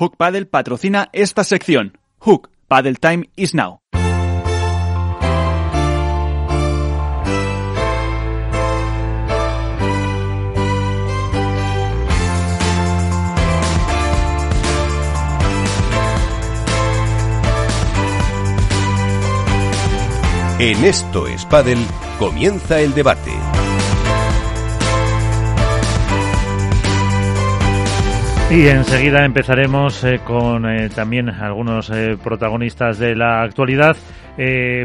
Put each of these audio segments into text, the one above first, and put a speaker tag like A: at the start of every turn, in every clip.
A: Hook Paddle patrocina esta sección. Hook Paddle Time is now.
B: En esto es Paddle, comienza el debate.
C: Y enseguida empezaremos eh, con eh, también algunos eh, protagonistas de la actualidad.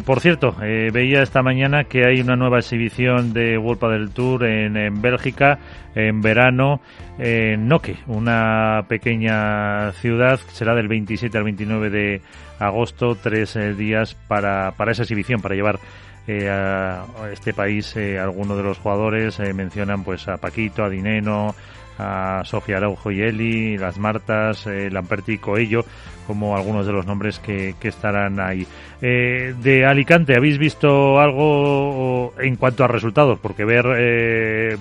C: por cierto, veía esta mañana que hay una nueva exhibición de World del Tour en, en, Bélgica en verano en Noque, una pequeña ciudad. Será del 27 al 29 de agosto, tres eh, días para, para esa exhibición, para llevar eh, a este país eh, algunos de los jugadores. mencionan pues a Paquito, a Dineno, a Sofía Araujo y Eli, las Martas, Lamperti y Coello, como algunos de los nombres que, que estarán ahí. de Alicante, ¿habéis visto algo en cuanto a resultados? Porque ver,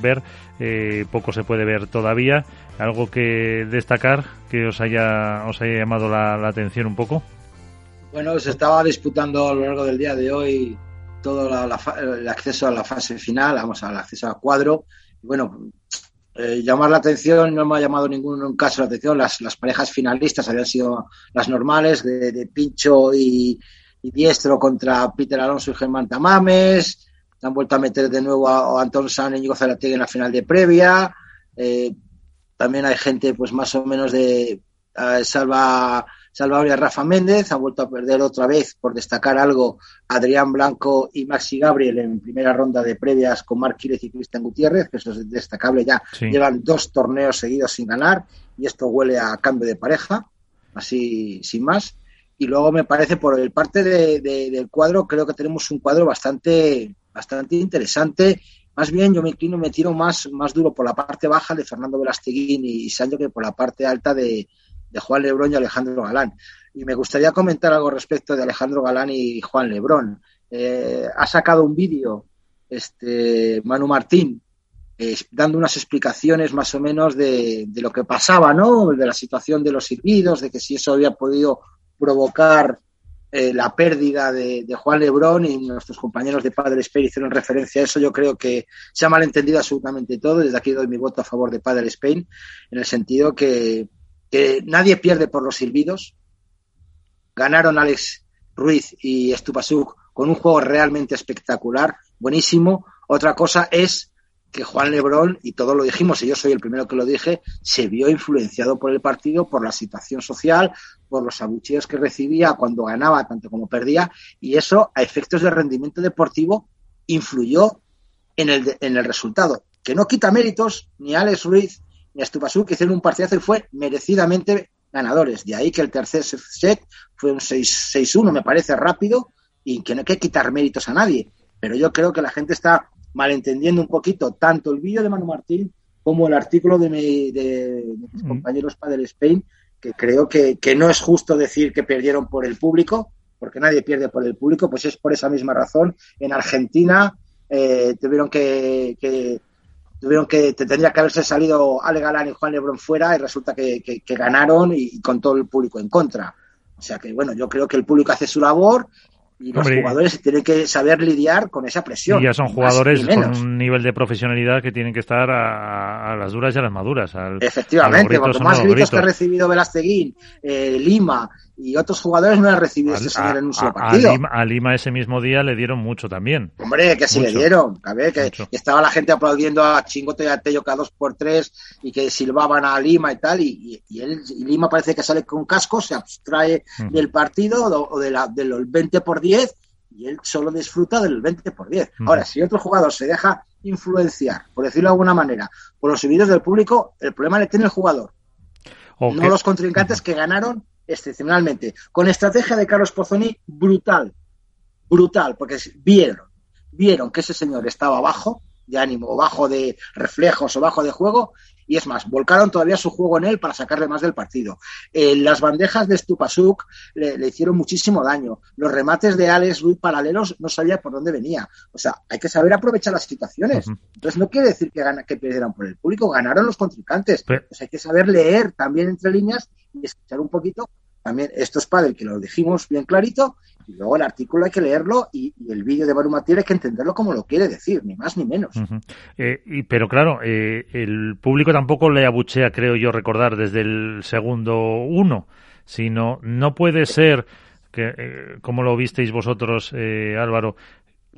C: ver poco se puede ver todavía. ¿Algo que destacar que os haya, os haya llamado la atención un poco?
D: Bueno, se estaba disputando a lo largo del día de hoy todo el acceso a la fase final, vamos, al acceso al cuadro. Bueno, eh, llamar la atención, no me ha llamado ningún caso la atención, las, las parejas finalistas habían sido las normales, de, Pincho y, Diestro contra Peter Alonso y Germán Tamames, han vuelto a meter de nuevo a, Antón San y Íñigo Zarategui en la final de previa, eh, también hay gente pues más o menos de eh, Salva Salvador Rafa Méndez, ha vuelto a perder otra vez, por destacar algo, Adrián Blanco y Maxi Gabriel en primera ronda de previas con Marc Quírez y Cristian Gutiérrez, que eso es destacable ya. Llevan dos torneos seguidos sin ganar y esto huele a cambio de pareja, así sin más. Y luego me parece por el parte del cuadro, creo que tenemos un cuadro bastante, bastante interesante más bien yo me inclino, me tiro más, más duro por la parte baja de Fernando Velasteguín y Sancho que por la parte alta de, de Juan Lebrón y Alejandro Galán. Y me gustaría comentar algo respecto de Alejandro Galán y Juan Lebrón. Eh, ha sacado un vídeo este Manu Martín dando unas explicaciones más o menos de, lo que pasaba, ¿no? De la situación de los silbidos, de que si eso había podido provocar eh, la pérdida de, Juan Lebrón y nuestros compañeros de Padre Spain hicieron referencia a eso. Yo creo que se ha malentendido absolutamente todo. Desde aquí doy mi voto a favor de Padre Spain, en el sentido que que nadie pierde por los silbidos. Ganaron Alex Ruiz y Stupasuk con un juego realmente espectacular, buenísimo. Otra cosa es que Juan Lebrón, y todo lo dijimos, y yo soy el primero que lo dije, se vio influenciado por el partido, por la situación social, por los abucheos que recibía cuando ganaba, tanto como perdía, y eso, a efectos de rendimiento deportivo, influyó en el, en el resultado. Que no quita méritos ni Alex Ruiz y Estupasú que hicieron un partidazo y fue merecidamente ganadores. De ahí que el tercer set fue un 6-1, me parece rápido, y que no hay que quitar méritos a nadie. Pero yo creo que la gente está malentendiendo un poquito tanto el vídeo de Manu Martín como el artículo de, mis mm. compañeros Padel Spain, que creo que, no es justo decir que perdieron por el público, porque nadie pierde por el público, pues es por esa misma razón. En Argentina eh, tuvieron que tuvieron que tendría que haberse salido Ale Galán y Juan Lebrón fuera y resulta que, ganaron y, con todo el público en contra. O sea que bueno, yo creo que el público hace su labor y los jugadores tienen que saber lidiar con esa presión.
C: Y ya son jugadores con un nivel de profesionalidad que tienen que estar a, las duras y a las maduras.
D: Efectivamente, cuanto más gritos, que ha recibido Velasteguín, eh, Lima y otros jugadores no han recibido ese señor en un solo partido.
C: A Lima, ese mismo día le dieron mucho también.
D: Hombre, que sí le dieron. A ver, que, estaba la gente aplaudiendo a Chingote y a Tello cada dos por tres y que silbaban a Lima y tal. Y, él, Lima parece que sale con casco, se abstrae del partido o de la, del 20 por 10 y él solo disfruta del 20 por 10. Ahora, si otro jugador se deja influenciar, por decirlo de alguna manera, por los subidos del público, el problema le tiene el jugador. No los contrincantes que ganaron excepcionalmente, con estrategia de Carlos Pozzoni brutal, brutal, porque vieron, vieron que ese señor estaba bajo de ánimo, o bajo de reflejos, o bajo de juego, Y es más, volcaron todavía su juego en él para sacarle más del partido. Eh, las bandejas de Stupasuk le, le, hicieron muchísimo daño. Los remates de Alex Ruiz paralelos no sabía por dónde venía. O sea, hay que saber aprovechar las situaciones. Entonces, no quiere decir que, gana, que perdieran por el público, ganaron los contrincantes. Pero... Pues hay que saber leer también entre líneas y escuchar un poquito también esto es padre que lo dijimos bien clarito y luego el artículo hay que leerlo y, el vídeo de Barumatier hay que entenderlo como lo quiere decir, ni más ni menos.
C: Eh, y, pero claro, eh, el público tampoco le abuchea, creo yo recordar, desde el segundo uno, sino no puede ser que, eh, como lo visteis vosotros, eh, Álvaro,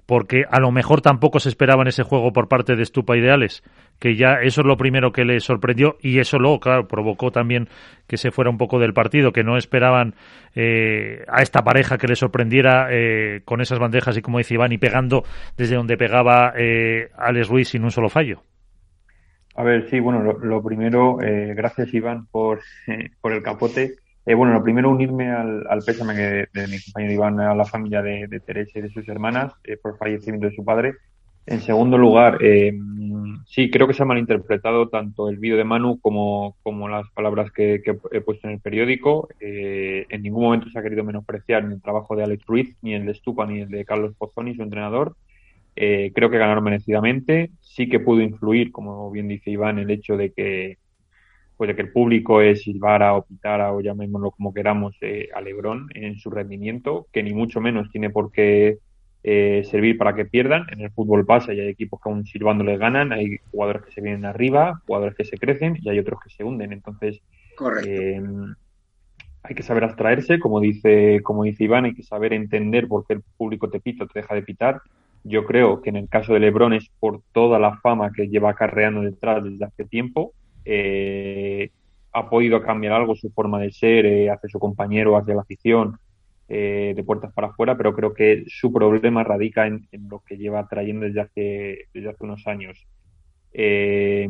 C: porque a lo mejor tampoco se esperaba en ese juego por parte de Stupa Ideales, que ya eso es lo primero que le sorprendió y eso luego, claro, provocó también que se fuera un poco del partido, que no esperaban eh, a esta pareja que le sorprendiera eh, con esas bandejas y como dice Iván, y pegando desde donde pegaba eh, Alex Ruiz sin un solo fallo.
E: A ver, sí, bueno, lo, lo primero, eh, gracias Iván por, por el capote. Eh, bueno, lo primero unirme al, pésame de, mi compañero Iván a la familia de, Teresa y de sus hermanas eh, por el fallecimiento de su padre. En segundo lugar, eh, sí, creo que se ha malinterpretado tanto el vídeo de Manu como, como las palabras que, he puesto en el periódico. En ningún momento se ha querido menospreciar ni el trabajo de Alex Ruiz, ni el de Stupa, ni el de Carlos Pozzoni, su entrenador. Creo que ganaron merecidamente. Sí que pudo influir, como bien dice Iván, el hecho de que pues de que el público es silbara o pitara o llamémoslo como queramos eh, a Lebron en su rendimiento, que ni mucho menos tiene por qué eh, servir para que pierdan. En el fútbol pasa y hay equipos que aún silbando les ganan, hay jugadores que se vienen arriba, jugadores que se crecen y hay otros que se hunden. Entonces, eh, hay que saber abstraerse, como dice, como dice Iván, hay que saber entender por qué el público te pita o te deja de pitar. Yo creo que en el caso de Lebron es por toda la fama que lleva acarreando detrás desde hace tiempo eh, ha podido cambiar algo su forma de ser eh, hacia su compañero, hacia la afición, eh, de puertas para afuera, pero creo que su problema radica en, lo que lleva trayendo desde hace, desde hace unos años. Eh,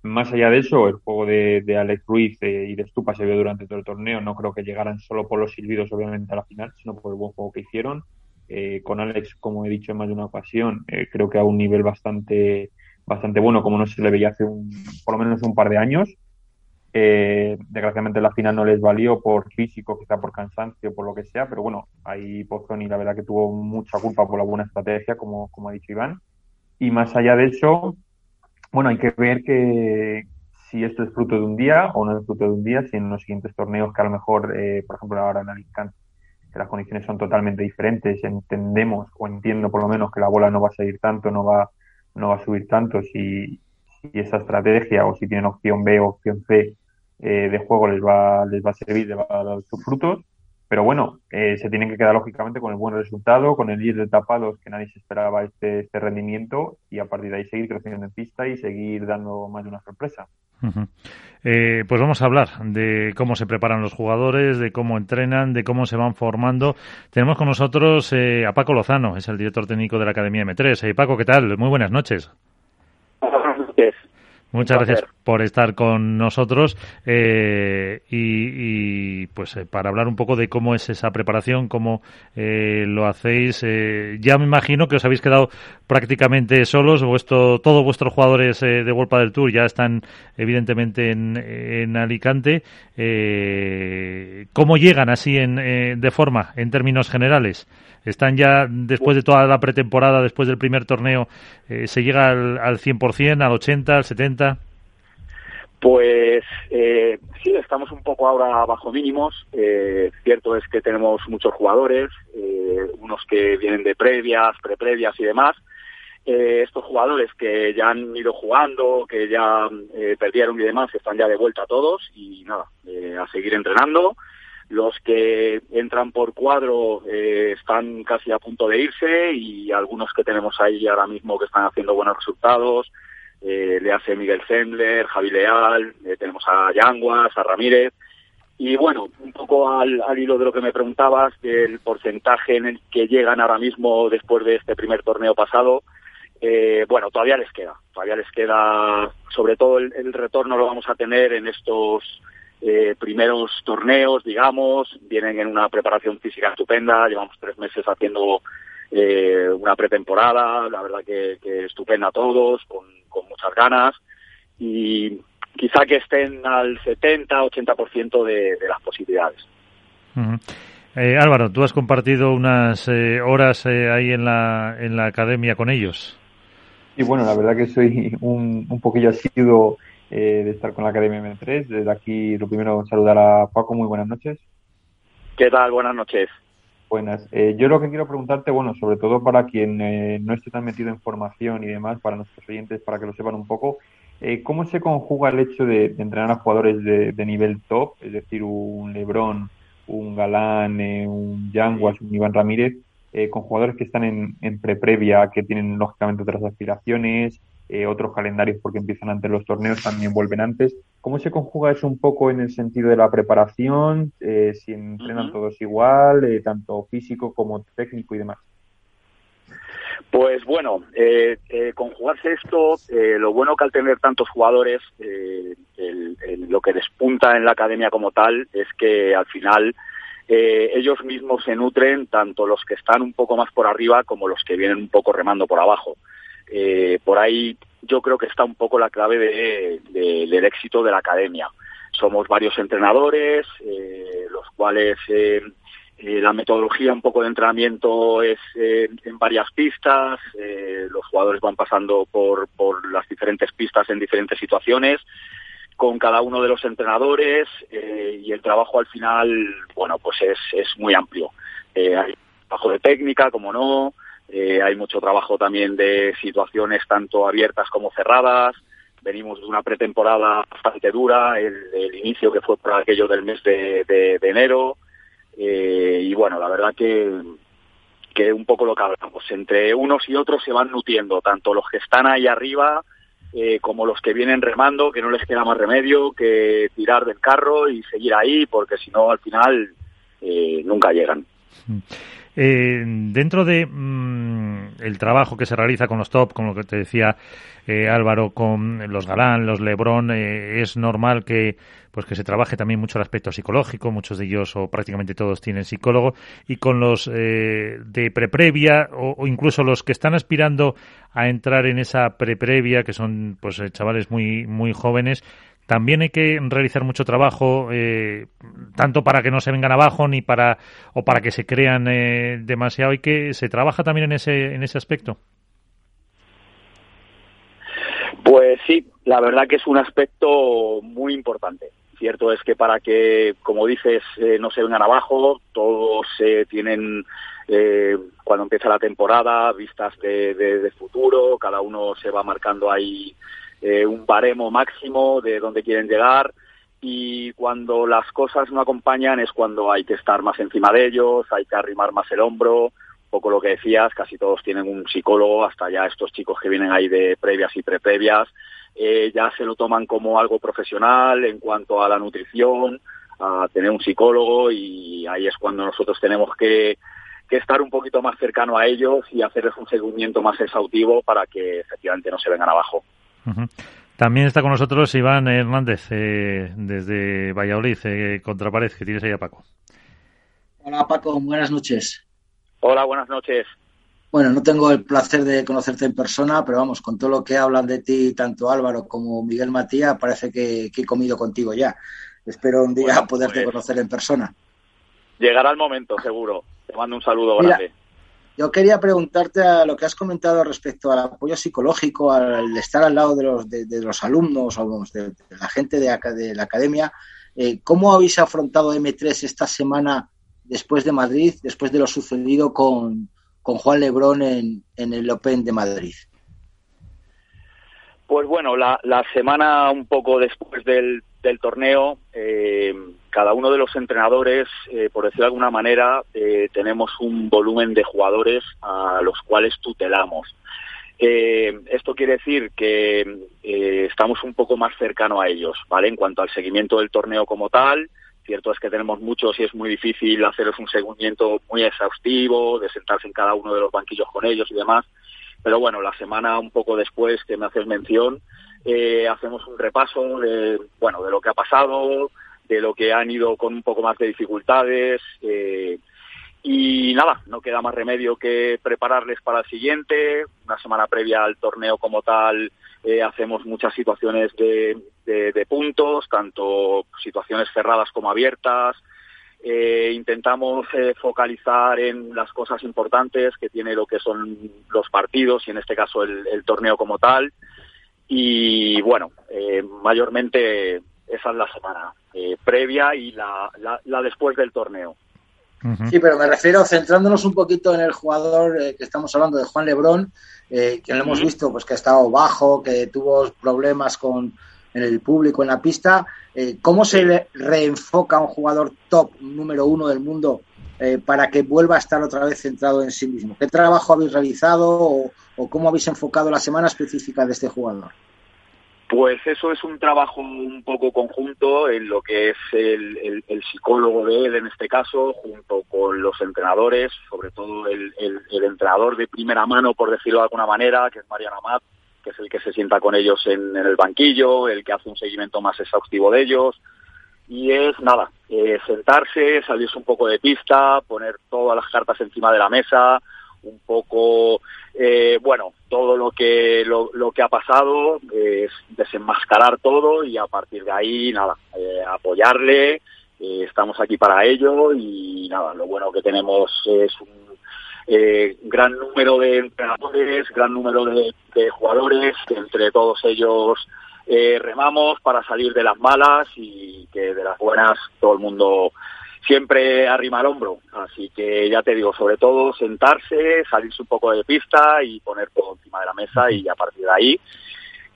E: más allá de eso, el juego de, de Alex Ruiz eh, y de Stupa se vio durante todo el torneo. No creo que llegaran solo por los silbidos, obviamente, a la final, sino por el buen juego que hicieron. Eh, con Alex, como he dicho en más de una ocasión, creo que a un nivel bastante bastante bueno, como no se le veía hace un, por lo menos un par de años. Eh, desgraciadamente la final no les valió por físico, quizá por cansancio, por lo que sea, pero bueno, ahí Pozzoni la verdad que tuvo mucha culpa por la buena estrategia, como, como ha dicho Iván. Y más allá de eso, bueno, hay que ver que si esto es fruto de un día o no es fruto de un día, si en los siguientes torneos que a lo mejor, eh, por ejemplo, ahora en Alicante, que las condiciones son totalmente diferentes, entendemos o entiendo por lo menos que la bola no va a seguir tanto, no va no va a subir tanto si, si esa estrategia o si tienen opción B o opción C eh, de juego les va, les va a servir, les va a dar sus frutos. Pero bueno, eh, se tienen que quedar lógicamente con el buen resultado, con el 10 de tapados que nadie se esperaba este, este rendimiento y a partir de ahí seguir creciendo en pista y seguir dando más de una sorpresa.
C: Eh, pues vamos a hablar de cómo se preparan los jugadores, de cómo entrenan, de cómo se van formando. Tenemos con nosotros eh, a Paco Lozano, es el director técnico de la Academia M3. Eh, Paco, ¿qué tal? Muy buenas noches. Muchas gracias por estar con nosotros eh, y, y, pues eh, para hablar un poco de cómo es esa preparación, cómo eh, lo hacéis. Eh, ya me imagino que os habéis quedado prácticamente solos, vuestro, todos vuestros jugadores eh, de World del Tour ya están evidentemente en, en Alicante. Eh, ¿Cómo llegan así en, eh, de forma en términos generales? ¿Están ya después de toda la pretemporada, después del primer torneo, eh, se llega al, al 100%, al 80%, al 70%?
F: Pues eh, sí, estamos un poco ahora bajo mínimos. Eh, cierto es que tenemos muchos jugadores, eh, unos que vienen de previas, preprevias y demás. Eh, estos jugadores que ya han ido jugando, que ya eh, perdieron y demás, están ya de vuelta todos y nada, a seguir entrenando. Los que entran por cuadro eh, están casi a punto de irse y algunos que tenemos ahí ahora mismo que están haciendo buenos resultados, eh, le hace Miguel Zendler, Javi Leal, eh, tenemos a Yanguas, a Ramírez. Y bueno, un poco al, al, hilo de lo que me preguntabas, del porcentaje en el que llegan ahora mismo después de este primer torneo pasado, eh, bueno, todavía les queda, todavía les queda, sobre todo el, el retorno lo vamos a tener en estos eh, primeros torneos, digamos, vienen en una preparación física estupenda, llevamos tres meses haciendo eh, una pretemporada, la verdad que, que estupenda a todos, con, con muchas ganas y quizá que estén al 70-80% de, de las posibilidades.
C: Eh, Álvaro, tú has compartido unas eh, horas eh, ahí en la, en la academia con ellos.
E: Y bueno, la verdad que soy un, un poquillo asiduo de estar con la Academia M3. Desde aquí, lo primero, saludar a Paco. Muy buenas noches.
F: ¿Qué tal? Buenas noches.
E: Buenas. yo lo que quiero preguntarte, bueno, sobre todo para quien no esté tan metido en formación y demás, para nuestros oyentes, para que lo sepan un poco, ¿cómo se conjuga el hecho de, entrenar a jugadores de, de, nivel top, es decir, un Lebron, un Galán, eh, un Yanguas, un Iván Ramírez, eh, con jugadores que están en, en pre-previa, que tienen lógicamente otras aspiraciones, eh, otros calendarios porque empiezan antes los torneos, también vuelven antes. ¿Cómo se conjuga eso un poco en el sentido de la preparación? si entrenan todos igual, tanto físico como técnico y demás.
F: Pues bueno, eh, conjugarse esto, lo bueno que al tener tantos jugadores, lo que despunta en la academia como tal es que al final eh, ellos mismos se nutren, tanto los que están un poco más por arriba como los que vienen un poco remando por abajo. Eh, por ahí yo creo que está un poco la clave del éxito de la academia. Somos varios entrenadores, eh, los cuales la metodología un poco de entrenamiento es en varias pistas, los jugadores van pasando por, por las diferentes pistas en diferentes situaciones con cada uno de los entrenadores eh, y el trabajo al final, bueno, pues es, es muy amplio. Eh, hay trabajo de técnica, como no, eh, hay mucho trabajo también de situaciones tanto abiertas como cerradas. Venimos de una pretemporada bastante dura, el, inicio que fue por aquello del mes de, enero. y bueno, la verdad que, que un poco lo que hablamos, entre unos y otros se van nutriendo, tanto los que están ahí arriba, eh, como los que vienen remando, que no les queda más remedio que tirar del carro y seguir ahí, porque si no, al final eh, nunca llegan.
C: Eh, dentro de mm, el trabajo que se realiza con los top, con lo que te decía eh, Álvaro, con los Galán, los Lebrón, eh, es normal que pues que se trabaje también mucho el aspecto psicológico, muchos de ellos o prácticamente todos tienen psicólogo, y con los de preprevia o, o, incluso los que están aspirando a entrar en esa preprevia, que son pues chavales muy, muy jóvenes, también hay que realizar mucho trabajo, eh, tanto para que no se vengan abajo ni para o para que se crean eh, demasiado. Y que se trabaja también en ese en ese aspecto.
F: Pues sí, la verdad que es un aspecto muy importante. Cierto es que para que, como dices, eh, no se vengan abajo, todos tienen cuando empieza la temporada vistas de, de futuro, cada uno se va marcando ahí eh, un baremo máximo de dónde quieren llegar y cuando las cosas no acompañan es cuando hay que estar más encima de ellos, hay que arrimar más el hombro, poco lo que decías, casi todos tienen un psicólogo, hasta ya estos chicos que vienen ahí de previas y preprevias, eh, ya se lo toman como algo profesional en cuanto a la nutrición, a tener un psicólogo y ahí es cuando nosotros tenemos que, que estar un poquito más cercano a ellos y hacerles un seguimiento más exhaustivo para que efectivamente no se vengan abajo.
C: También está con nosotros Iván Hernández, eh, desde Valladolid, eh, Contrapared, que tienes ahí a Paco.
D: Hola Paco, buenas noches.
F: Hola, buenas noches.
D: Bueno, no tengo el placer de conocerte en persona, pero vamos, con todo lo que hablan de ti, tanto Álvaro como Miguel Matías, parece que, he comido contigo ya. Espero un día poderte pues conocer en persona.
F: Llegará el momento, seguro. Te mando un saludo grande.
D: Yo quería preguntarte a lo que has comentado respecto al apoyo psicológico, al estar al lado de los, de, los alumnos o de, la gente de, de la academia. Eh, ¿Cómo habéis afrontado M3 esta semana después de Madrid, después de lo sucedido con, con Juan Lebrón en, en el Open de Madrid?
F: Pues bueno, la, semana un poco después del, del torneo, eh, cada uno de los entrenadores, eh, por decirlo de alguna manera, eh, tenemos un volumen de jugadores a los cuales tutelamos. esto quiere decir que estamos un poco más cercano a ellos, ¿vale? En cuanto al seguimiento del torneo como tal, cierto es que tenemos muchos y es muy difícil hacerles un seguimiento muy exhaustivo, de sentarse en cada uno de los banquillos con ellos y demás, pero bueno, la semana un poco después que me haces mención, eh, hacemos un repaso bueno, de lo que ha pasado, de lo que han ido con un poco más de dificultades. Eh, y nada, no queda más remedio que prepararles para el siguiente. Una semana previa al torneo como tal, eh, hacemos muchas situaciones de, de, puntos, tanto situaciones cerradas como abiertas. Eh, intentamos eh, focalizar en las cosas importantes que tiene lo que son los partidos y en este caso el, torneo como tal. Y bueno, mayormente esa es la semana previa y la, la, después del torneo.
D: Sí, pero me refiero centrándonos un poquito en el jugador que estamos hablando de Juan Lebrón, eh, que lo hemos visto pues que ha estado bajo, que tuvo problemas con en el público en la pista. Eh, ¿Cómo se reenfoca un jugador top número uno del mundo eh, para que vuelva a estar otra vez centrado en sí mismo? ¿Qué trabajo habéis realizado o, o cómo habéis enfocado la semana específica de este jugador?
F: Pues eso es un trabajo un poco conjunto en lo que es el, psicólogo de él en este caso, junto con los entrenadores, sobre todo el, entrenador de primera mano, por decirlo de alguna manera, que es Mariana Amat, que es el que se sienta con ellos en, el banquillo, el que hace un seguimiento más exhaustivo de ellos. Y es nada, eh, sentarse, salirse un poco de pista, poner todas las cartas encima de la mesa, un poco, eh, bueno, todo lo que, lo, que ha pasado, es desenmascarar todo y a partir de ahí, nada, eh, apoyarle, eh, estamos aquí para ello y nada, lo bueno que tenemos es un gran número de entrenadores, gran número de jugadores, que entre todos ellos remamos para salir de las malas y que de las buenas todo el mundo siempre arrima el hombro. Así que ya te digo, sobre todo sentarse, salirse un poco de pista y poner todo encima de la mesa y a partir de ahí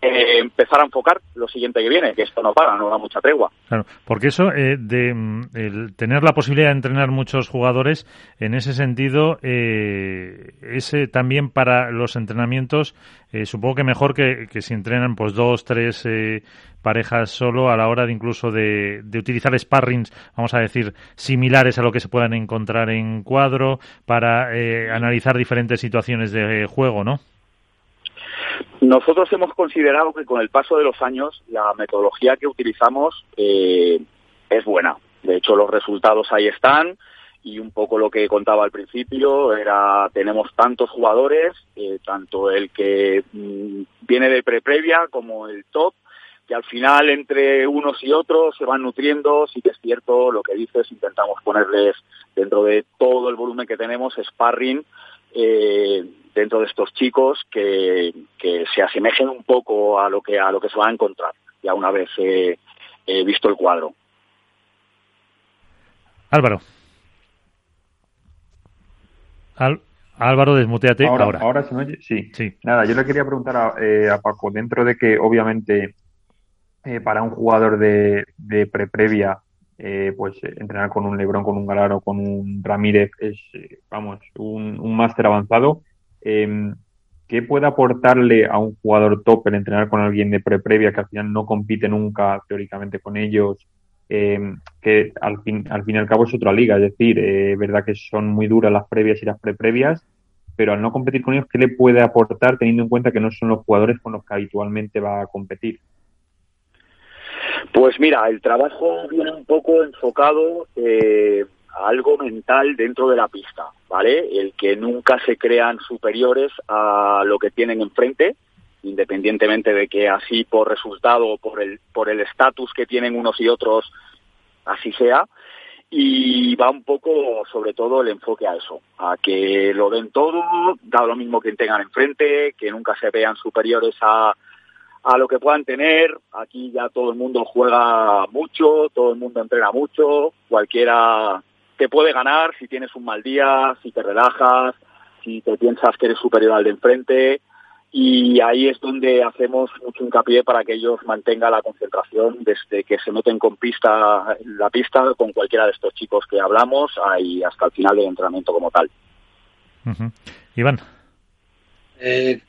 F: eh, empezar a enfocar lo siguiente que viene, que esto no para, no da mucha tregua.
C: Claro, porque eso eh, de mm, el tener la posibilidad de entrenar muchos jugadores, en ese sentido, eh, es también para los entrenamientos, eh, supongo que mejor que, que, si entrenan pues dos, tres parejas solo a la hora de incluso de, de utilizar sparrings, vamos a decir, similares a lo que se puedan encontrar en cuadro para analizar diferentes situaciones de juego, ¿no?
F: Nosotros hemos considerado que con el paso de los años la metodología que utilizamos eh, es buena. De hecho, los resultados ahí están y un poco lo que contaba al principio era tenemos tantos jugadores, eh, tanto el que mm, viene de pre-previa como el top, que al final entre unos y otros se van nutriendo. Sí que es cierto lo que dices, intentamos ponerles dentro de todo el volumen que tenemos sparring eh, dentro de estos chicos que, se asemejen un poco a lo que a lo que se va a encontrar ya una vez he visto el cuadro.
C: Álvaro. Álvaro, desmuteate
E: ahora. Ahora, se me oye. Sí. sí. Nada, yo le quería preguntar a, eh, Paco, dentro de que obviamente eh, para un jugador de, de pre-previa eh, pues eh, entrenar con un Lebron, con un Galaro, con un Ramírez es, eh, vamos, un, máster avanzado. Eh, ¿Qué puede aportarle a un jugador top el entrenar con alguien de pre-previa que al final no compite nunca teóricamente con ellos? Em, que al fin, al fin y al cabo es otra liga, es decir, es verdad que son muy duras las previas y las pre-previas, pero al no competir con ellos, ¿qué le puede aportar teniendo en cuenta que no son los jugadores con los que habitualmente va a competir?
F: Pues mira, el trabajo viene un poco enfocado eh, a algo mental dentro de la pista, ¿vale? El que nunca se crean superiores a lo que tienen enfrente, independientemente de que así por resultado o por el por el estatus que tienen unos y otros así sea y va un poco sobre todo el enfoque a eso, a que lo den todo, da lo mismo que tengan enfrente, que nunca se vean superiores a a lo que puedan tener. Aquí ya todo el mundo juega mucho, todo el mundo entrena mucho, cualquiera te puede ganar si tienes un mal día, si te relajas, si te piensas que eres superior al de enfrente. Y ahí es donde hacemos mucho hincapié para que ellos mantengan la concentración desde que se meten con pista, la pista con cualquiera de estos chicos que hablamos y hasta el final del entrenamiento como tal.
C: Iván.
D: Eh,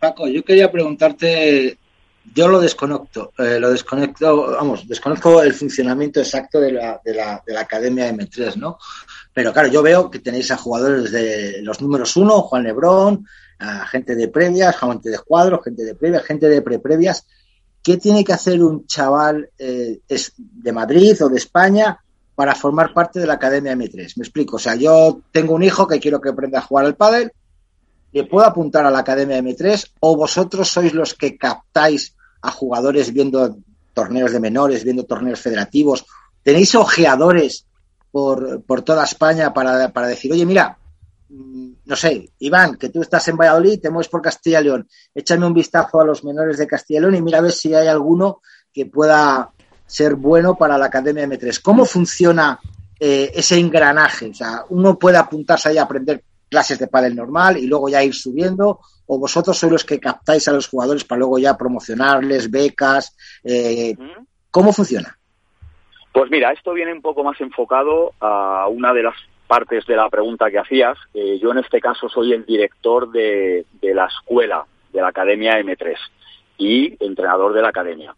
D: Paco, yo quería preguntarte yo lo desconecto, eh, lo desconecto, vamos, desconozco el funcionamiento exacto de la, de la, de la Academia M3, ¿no? Pero claro, yo veo que tenéis a jugadores de los números uno, Juan Lebrón, a gente de previas, gente de cuadros, gente de previas, gente de pre-previas. ¿Qué tiene que hacer un chaval eh, de Madrid o de España para formar parte de la Academia M3? Me explico. O sea, yo tengo un hijo que quiero que aprenda a jugar al pádel, le puedo apuntar a la Academia M3 o vosotros sois los que captáis a jugadores viendo torneos de menores, viendo torneos federativos? ¿Tenéis ojeadores por, por toda España para, para decir, oye, mira, mm, no sé, Iván, que tú estás en Valladolid, te mueves por Castilla y León, échame un vistazo a los menores de Castilla y León y mira a ver si hay alguno que pueda ser bueno para la Academia M3. ¿Cómo funciona eh, ese engranaje? O sea, uno puede apuntarse ahí a aprender clases de pádel normal y luego ya ir subiendo o vosotros sois los que captáis a los jugadores para luego ya promocionarles becas eh, cómo funciona
F: pues mira esto viene un poco más enfocado a una de las partes de la pregunta que hacías. Eh, yo en este caso soy el director de, de, la escuela de la academia M3 y entrenador de la academia.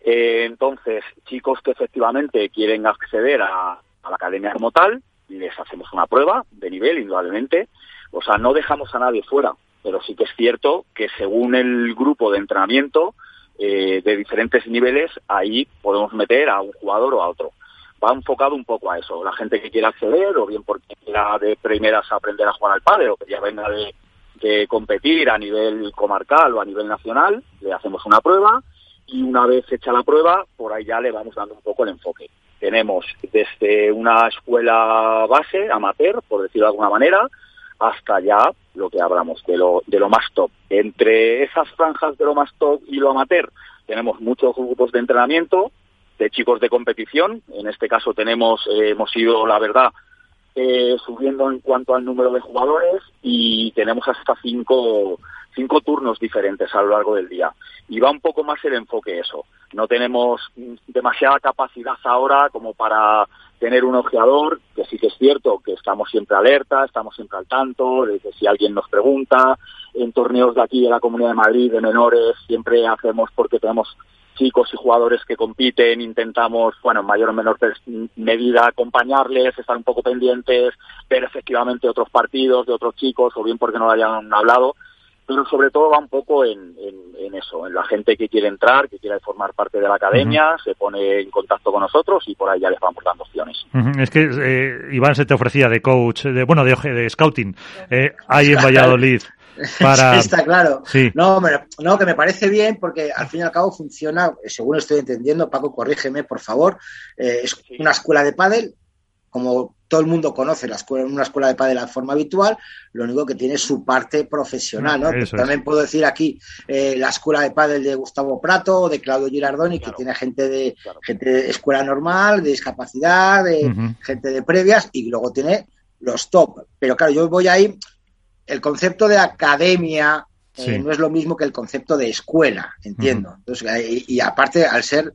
F: Eh, entonces chicos que efectivamente quieren acceder a, a la academia como tal les hacemos una prueba de nivel, indudablemente. O sea, no dejamos a nadie fuera, pero sí que es cierto que según el grupo de entrenamiento eh, de diferentes niveles, ahí podemos meter a un jugador o a otro. Va enfocado un poco a eso. La gente que quiera acceder, o bien porque quiera de primeras aprender a jugar al padre, o que ya venga de, de competir a nivel comarcal o a nivel nacional, le hacemos una prueba y una vez hecha la prueba, por ahí ya le vamos dando un poco el enfoque. Tenemos desde una escuela base, amateur, por decirlo de alguna manera, hasta ya lo que hablamos de lo, de lo más top. Entre esas franjas de lo más top y lo amateur, tenemos muchos grupos de entrenamiento de chicos de competición. En este caso tenemos, eh, hemos ido, la verdad, eh, subiendo en cuanto al número de jugadores y tenemos hasta cinco, cinco turnos diferentes a lo largo del día. Y va un poco más el enfoque eso. No tenemos demasiada capacidad ahora como para tener un ojeador, que sí que es cierto que estamos siempre alerta, estamos siempre al tanto, de que si alguien nos pregunta, en torneos de aquí de la Comunidad de Madrid, de menores, siempre hacemos porque tenemos chicos y jugadores que compiten, intentamos, bueno, en mayor o menor medida acompañarles, estar un poco pendientes, ver efectivamente otros partidos de otros chicos, o bien porque no lo hayan hablado, pero sobre todo va un poco en, en, eso, en la gente que quiere entrar, que quiere formar parte de la academia, se pone en contacto con nosotros y por ahí ya les vamos dando opciones.
C: Es que eh, Iván se te ofrecía de coach, de bueno, de, de scouting, eh, ahí en Valladolid. Para...
D: Está claro. No, no, que me parece bien porque al fin y al cabo funciona, según estoy entendiendo, Paco, corrígeme, por favor, eh, es una escuela de pádel, como todo el mundo conoce la escuela, una escuela de pádel de forma habitual, lo único que tiene su parte profesional, ¿no? También puedo decir aquí eh, la escuela de pádel de Gustavo Prato o de Claudio Girardoni, que tiene gente de gente de escuela normal, de discapacidad, de gente de previas, y luego tiene los top. Pero claro, yo voy ahí, el concepto de academia eh, no es lo mismo que el concepto de escuela, entiendo. Entonces, y aparte, al ser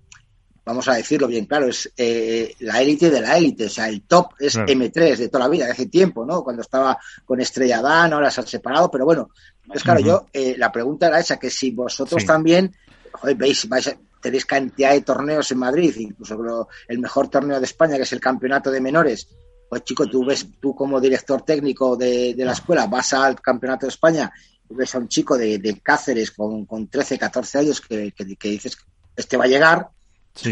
D: vamos a decirlo bien claro, es eh, la élite de la élite, o sea, el top es M3 de toda la vida, de hace tiempo, ¿no? Cuando estaba con Estrella Dan, ahora se han separado, pero bueno, pues claro, yo, eh, la pregunta era esa, que si vosotros también, joder, veis, vais tenéis cantidad de torneos en Madrid, incluso el mejor torneo de España, que es el campeonato de menores, pues chico, tú ves, tú como director técnico de, la escuela, vas al campeonato de España y ves a un chico de, Cáceres con, con 13, 14 años que, que, que dices, este va a llegar,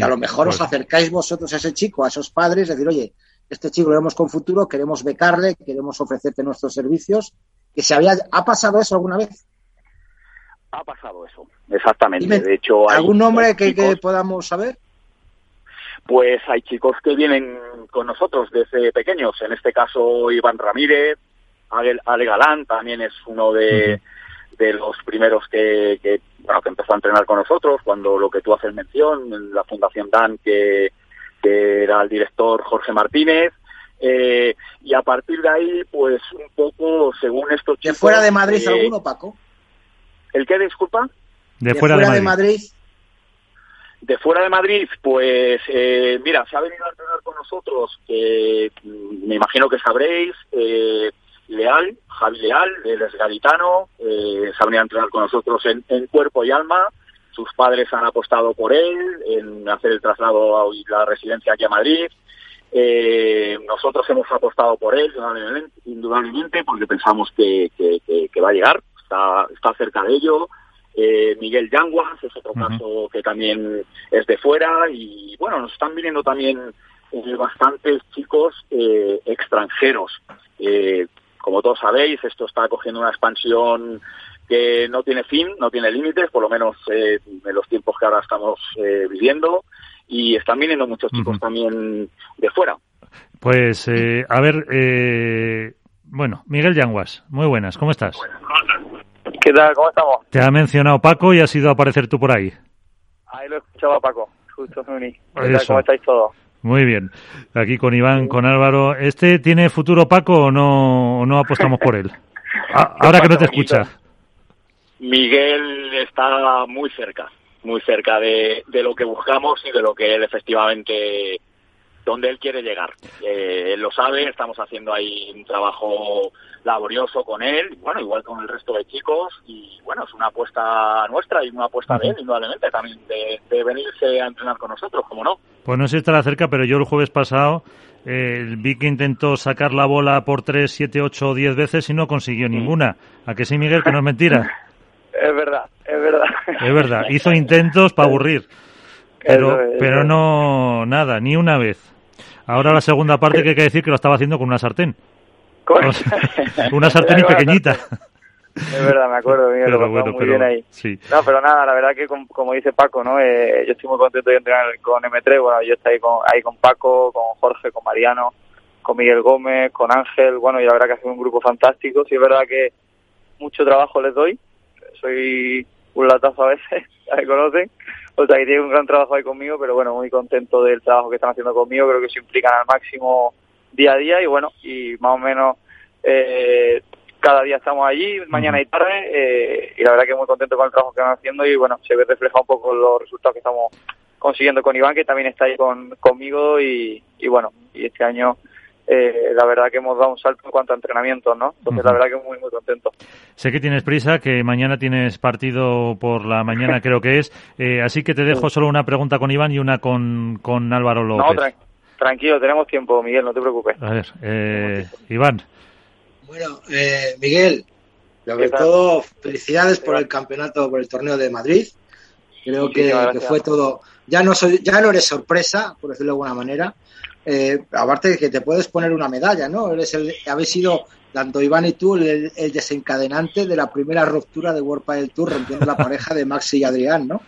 D: a lo mejor os acercáis vosotros a ese chico, a esos padres, decir, oye, este chico lo vemos con futuro, queremos becarle, queremos ofrecerte nuestros servicios. Que se había, ¿Ha pasado eso alguna vez?
F: Ha pasado eso, exactamente. de hecho,
D: ¿algún nombre que, podamos saber?
F: Pues hay chicos que vienen con nosotros desde pequeños. En este caso, Iván Ramírez, Ale, Galán también es uno de, de los primeros que, que, bueno, que empezó a entrenar con nosotros, cuando lo que tú haces mención, en la Fundación DAN, que, que era el director Jorge Martínez, eh, y a partir de ahí, pues un poco, según estos
D: chicos... ¿De fuera de Madrid eh, alguno, Paco?
F: ¿El qué, disculpa?
C: De, fuera, de, Madrid.
F: De fuera de Madrid, pues eh, mira, se ha venido a entrenar con nosotros, que mm, me imagino que sabréis, eh, Leal, Javi Leal, él es gaditano, eh, se ha venido a entrenar con nosotros en, cuerpo y alma. Sus padres han apostado por él en hacer el traslado a la residencia aquí a Madrid. Eh, nosotros hemos apostado por él, indudablemente, porque pensamos que, va a llegar, está, está cerca de ello. Eh, Miguel Yanguas es otro caso que también es de fuera y bueno, nos están viniendo también bastantes chicos extranjeros como todos sabéis, esto está cogiendo una expansión que no tiene fin, no tiene límites, por lo menos eh, en los tiempos que ahora estamos eh, viviendo, y están viniendo muchos chicos también de fuera.
C: Pues, eh, a ver, eh, bueno, Miguel Yanguas, muy buenas, ¿cómo estás?
G: ¿Qué tal? ¿Cómo estamos?
C: Te ha mencionado Paco y has ido a aparecer tú por ahí.
G: Ahí lo escuchaba Paco, justo me uní. ¿Cómo estáis todos?
C: Muy bien. Aquí con Iván, con Álvaro. ¿Este tiene futuro Paco o no, no apostamos por él? A- ahora que no te escucha.
F: Miguel está muy cerca, muy cerca de, de lo que buscamos y de lo que él efectivamente, donde él quiere llegar. Eh, él lo sabe, estamos haciendo ahí un trabajo laborioso con él, bueno, igual con el resto de chicos, y bueno, es una apuesta nuestra y una apuesta de él, indudablemente, también de, de venirse a entrenar con nosotros, como no.
C: Pues no sé si estará cerca, pero yo el jueves pasado eh, vi que intentó sacar la bola por 3, 7, 8 o 10 veces y no consiguió ninguna. ¿A que sí, Miguel? Que no es mentira.
G: Es verdad, es verdad.
C: Es verdad. Hizo intentos para aburrir. Pero,
G: es,
C: pero no, nada, ni una vez. Ahora la segunda parte que hay que decir que lo estaba haciendo con una sartén.
G: Con-
C: una sartén y pequeñita.
G: Es verdad, me acuerdo, Miguel, lo
C: Pero bueno,
G: muy
C: pero
G: bien ahí.
C: sí.
G: No, pero nada, la verdad que com- como dice Paco, ¿no? Eh, yo estoy muy contento de entrenar con M3, bueno, yo estoy ahí con, ahí con Paco, con Jorge, con Mariano, con Miguel Gómez, con Ángel, bueno, y la verdad que ha sido un grupo fantástico, sí es verdad que mucho trabajo les doy, soy un latazo a veces, ya me conocen, o sea que tienen un gran trabajo ahí conmigo, pero bueno, muy contento del trabajo que están haciendo conmigo, creo que se implican al máximo día a día y bueno, y más o menos eh, cada día estamos allí, mañana y tarde, eh, y la verdad que muy contento con el trabajo que van haciendo y bueno, se ve reflejado un poco los resultados que estamos consiguiendo con Iván, que también está ahí con, conmigo y, y bueno, y este año eh, la verdad que hemos dado un salto en cuanto a entrenamiento, ¿no? Entonces la verdad que muy, muy contento.
C: Sé que tienes prisa, que mañana tienes partido por la mañana, creo que es. Eh, así que te dejo solo una pregunta con Iván y una con, con Álvaro
G: No,
C: López.
G: tran- tranquilo, tenemos tiempo, Miguel, no te preocupes.
C: A ver, eh, Iván.
D: Bueno, eh, Miguel, sobre todo felicidades por el campeonato, por el torneo de Madrid. Creo que, que fue todo. Ya no soy, ya no eres sorpresa, por decirlo de alguna manera. Eh, aparte de que te puedes poner una medalla, ¿no? Eres el, habéis sido tanto Iván y tú el, el desencadenante de la primera ruptura de World del Tour, rompiendo la pareja de Maxi y Adrián, ¿no?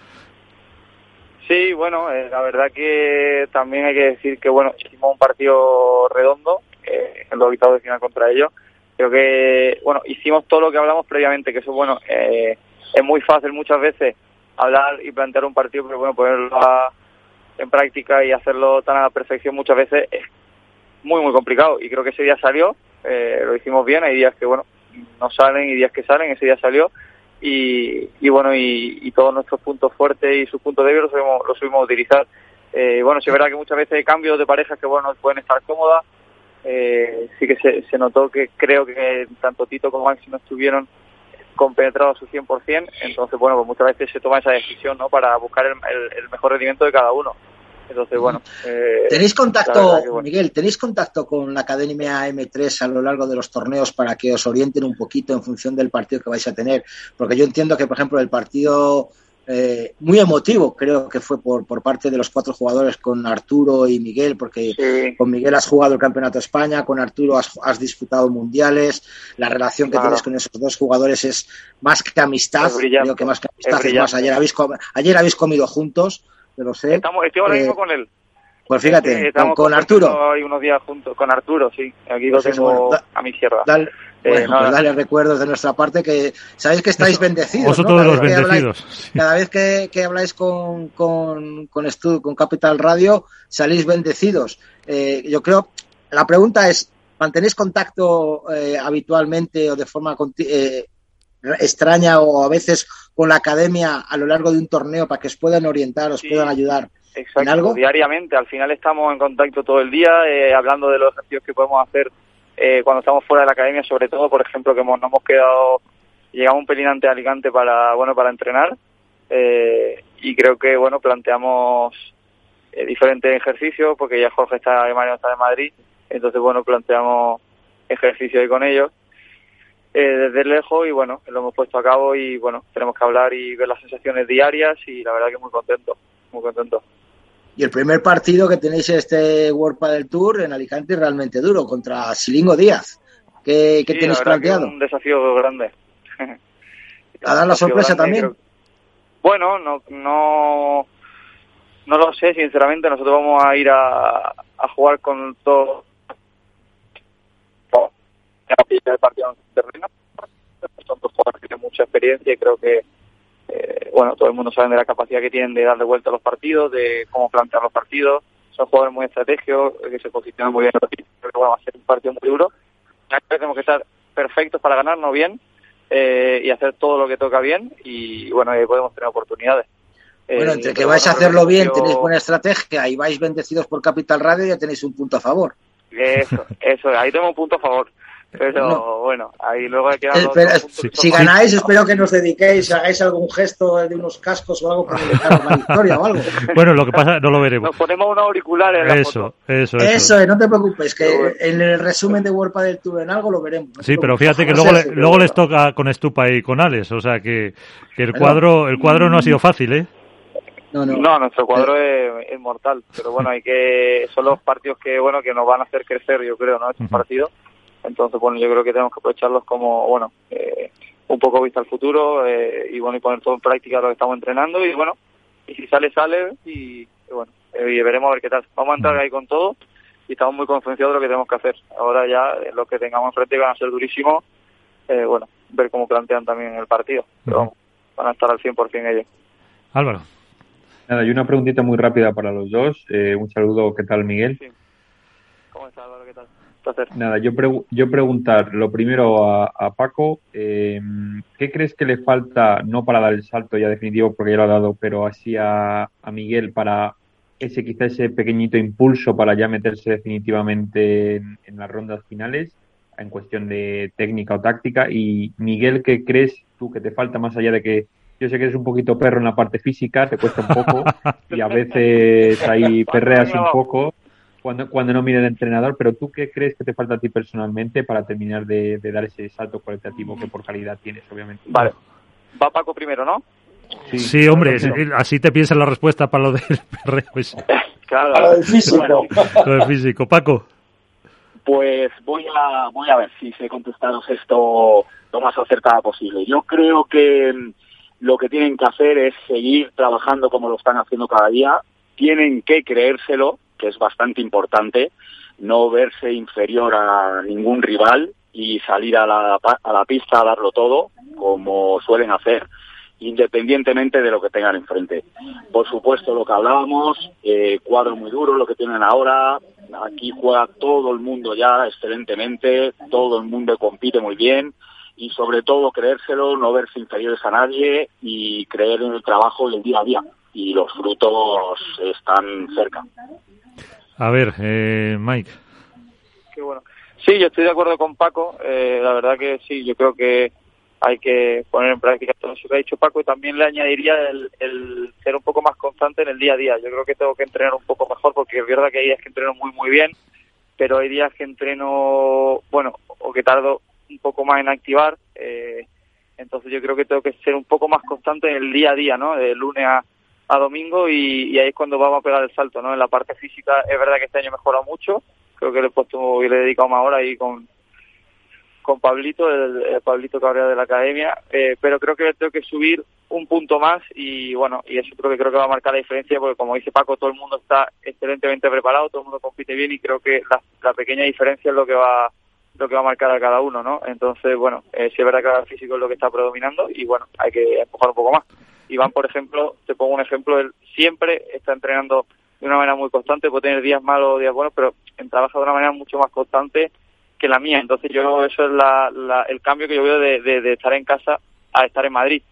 G: Sí, bueno, eh, la verdad que también hay que decir que, bueno, hicimos un partido redondo eh, en los de final contra ellos. Creo que, bueno, hicimos todo lo que hablamos previamente, que eso, bueno, eh, es muy fácil muchas veces hablar y plantear un partido, pero bueno, ponerlo a- en práctica y hacerlo tan a la perfección muchas veces es muy, muy complicado. Y creo que ese día salió, eh, lo hicimos bien, hay días que, bueno, no salen y días que salen, ese día salió y, y bueno, y, todos nuestros puntos fuertes y sus puntos débiles los subimos, los subimos a utilizar. Eh, bueno, sí es verdad que muchas veces hay cambios de parejas que bueno, no pueden estar cómodas. Eh, sí que se, se notó que creo que tanto Tito como Maxi no estuvieron compenetrados a su 100%, entonces bueno, pues muchas veces se toma esa decisión, ¿no? Para buscar el, el- el mejor rendimiento de cada uno. Entonces, bueno. eh,
D: ¿Tenéis contacto,
G: verdad que, bueno.
D: Miguel, tenéis contacto con la Academia M3 a lo largo de los torneos para que os orienten un poquito en función del partido que vais a tener? Porque yo entiendo que, por ejemplo, el partido eh, muy emotivo, creo que fue por, por parte de los cuatro jugadores con Arturo y Miguel, porque
G: Sí.
D: con Miguel has jugado el Campeonato de España, con Arturo has, has disputado mundiales, la relación que tienes con esos dos jugadores es más que amistad, creo que más que amistad, es, más,
G: brillante.
D: ayer habéis, com- ayer habéis comido juntos, lo sé.
G: Estamos, estoy ahora
D: Eh,
G: mismo con él.
D: Pues fíjate,
G: Eh,
D: con,
G: estamos
D: con
G: compartiendo
D: Arturo.
G: Hay unos días juntos con Arturo, sí. Aquí
D: Pues
G: lo tengo
D: bueno, da-
G: a mi izquierda.
D: Dale,
G: Eh,
D: bueno, pues dale recuerdos de nuestra parte que sabéis que estáis bendecidos. ¿no?
C: Vosotros
D: Cada
C: los
D: vez que habláis-
C: bendecidos.
D: cada vez que, que habláis con, con, con, Capital Radio, salís bendecidos. Eh, yo creo, la pregunta es, ¿mantenéis contacto eh, habitualmente o de forma eh, extraña o a veces con la academia a lo largo de un torneo para que os puedan orientar, os
G: Sí.
D: puedan ayudar?
G: Exacto,
D: ¿En algo?
G: diariamente. Al final estamos en contacto todo el día, eh, hablando de los ejercicios que podemos hacer eh, cuando estamos fuera de la academia, sobre todo, por ejemplo, que hemos, nos hemos quedado, llegamos un pelín ante Alicante para, bueno, para entrenar, eh, y creo que, bueno, planteamos eh, diferentes ejercicios, porque ya Jorge está Mario está de Madrid, entonces, bueno, planteamos ejercicios ahí con ellos. eh, desde lejos y bueno, lo hemos puesto a cabo y bueno, tenemos que hablar y ver las sensaciones diarias y la verdad que muy contento, muy contento.
D: Y el primer partido que tenéis este World Padel Tour en Alicante es realmente duro contra Silingo Díaz, ¿Qué,
G: Sí, que
D: planteado?
G: un desafío grande.
D: ¿A dar la sorpresa
G: grande,
D: también?
G: creo- Bueno, no, no, no lo sé, sinceramente. Nosotros vamos a ir a, a jugar con todo. el partido en terreno. Son dos jugadores que tienen mucha experiencia y creo que, eh, bueno, todo el mundo sabe de la capacidad que tienen de darle vuelta a los partidos, de cómo plantear los partidos. Son jugadores muy estratégicos, que se posicionan muy bien que bueno, va a ser un partido muy duro. Tenemos que estar perfectos para ganarnos bien eh, y hacer todo lo que toca bien y bueno, ahí podemos tener oportunidades.
D: Bueno,
G: Eh,
D: entre que
G: pero
D: vais a hacerlo bien, tenéis buena estrategia y vais bendecidos por Capital Radio, ya tenéis un punto a favor.
G: Eso, eso, ahí tengo un punto a favor. Pero
D: No.
G: bueno, ahí luego hay que dos puntos
D: si,
G: que
D: si
G: son
D: ganáis, espero que nos dediquéis, hagáis algún gesto de unos cascos o algo para dedicaros la victoria o algo.
C: Bueno, lo que pasa, no lo veremos.
G: Nos ponemos unos auriculares en la
C: Eso,
G: foto.
C: eso, eso.
D: Eso, eh, no te preocupes, que en el resumen de World del Tour en algo lo veremos. No
C: Sí, pero fíjate que
D: No
C: luego,
D: sé
C: le- luego les toca con Estupa y con Alex, o sea que, que el cuadro el cuadro no ha sido fácil, ¿eh?
D: No, no.
G: No, nuestro cuadro es, es mortal, pero bueno, hay que son los partidos que bueno que nos van a hacer crecer, yo creo, ¿no? Estos
C: Ujú.
G: partidos. Entonces, bueno, yo creo que tenemos que aprovecharlos como, bueno, eh, un poco vista al futuro eh, y bueno, y poner todo en práctica lo que estamos entrenando y bueno, y si sale, sale y, y bueno, eh, y veremos a ver qué tal. Vamos a entrar ahí con todo y estamos muy concienciados de lo que tenemos que hacer. Ahora ya eh, lo que tengamos enfrente van a ser durísimos, eh, bueno, ver cómo plantean también el partido. Pero vamos, van a estar al 100% ellos.
C: Álvaro.
E: Nada, y una preguntita muy rápida para los dos. Eh, un saludo, ¿qué tal, Miguel?
G: Sí. ¿Cómo estás, Álvaro? ¿Qué tal? Placer.
E: Nada, yo, pregu- yo preguntar lo primero a, a Paco, eh, ¿qué crees que le falta, no para dar el salto ya definitivo porque ya lo ha dado, pero así a, a Miguel para ese quizá ese pequeñito impulso para ya meterse definitivamente en, en las rondas finales en cuestión de técnica o táctica? Y Miguel, ¿qué crees tú que te falta más allá de que yo sé que eres un poquito perro en la parte física, te cuesta un poco y a veces ahí perreas un poco cuando, cuando no mire el entrenador, pero ¿tú qué crees que te falta a ti personalmente para terminar de, de dar ese salto cualitativo que por calidad tienes, obviamente?
G: Vale. Va Paco primero, ¿no?
C: Sí, hombre, es- así te piensas la respuesta para lo del perreo ese,
G: Claro.
D: Para el físico.
G: Bueno,
C: lo del físico. Paco.
F: Pues voy a, voy a ver si sé contestaros esto lo más acertada posible. Yo creo que mm, lo que tienen que hacer es seguir trabajando como lo están haciendo cada día. Tienen que creérselo, que es bastante importante, no verse inferior a ningún rival y salir a la, a la pista a darlo todo, como suelen hacer, independientemente de lo que tengan enfrente. Por supuesto, lo que hablábamos, eh, cuadro muy duro, lo que tienen ahora. Aquí juega todo el mundo ya excelentemente, todo el mundo compite muy bien y sobre todo creérselo, no verse inferiores a nadie y creer en el trabajo y el día a día. Y los frutos están cerca.
C: A ver, eh, Mike.
G: Qué bueno. Sí, yo estoy de acuerdo con Paco. eh, la verdad que sí, yo creo que hay que poner en práctica todo eso que ha dicho Paco y también le añadiría el, el ser un poco más constante en el día a día. Yo creo que tengo que entrenar un poco mejor porque es verdad que hay días que entreno muy, muy bien, pero hay días que entreno, bueno, o que tardo un poco más en activar. eh, entonces yo creo que tengo que ser un poco más constante en el día a día, ¿no? De lunes a, a domingo y, ahí es cuando vamos a pegar el salto, ¿no? En la parte física es verdad que este año he mejorado mucho, creo que le he puesto y le he dedicado más horas ahí con con Pablito, el, Pablito Cabrera de la academia, eh, pero creo que tengo que subir un punto más y bueno, y eso creo que creo que va a marcar la diferencia porque como dice Paco, todo el mundo está excelentemente preparado, todo el mundo compite bien y creo que la, la pequeña diferencia es lo que va lo que va a marcar a cada uno, ¿no? Entonces, bueno, eh, sí es verdad que el físico es lo que está predominando y bueno, hay que empujar un poco más. Iván, por ejemplo, te pongo un ejemplo, él siempre está entrenando de una manera muy constante, puede tener días malos o días buenos, pero trabaja de una manera mucho más constante que la mía. Entonces yo eso es la, la- el cambio que yo veo de, estar en casa a estar en Madrid,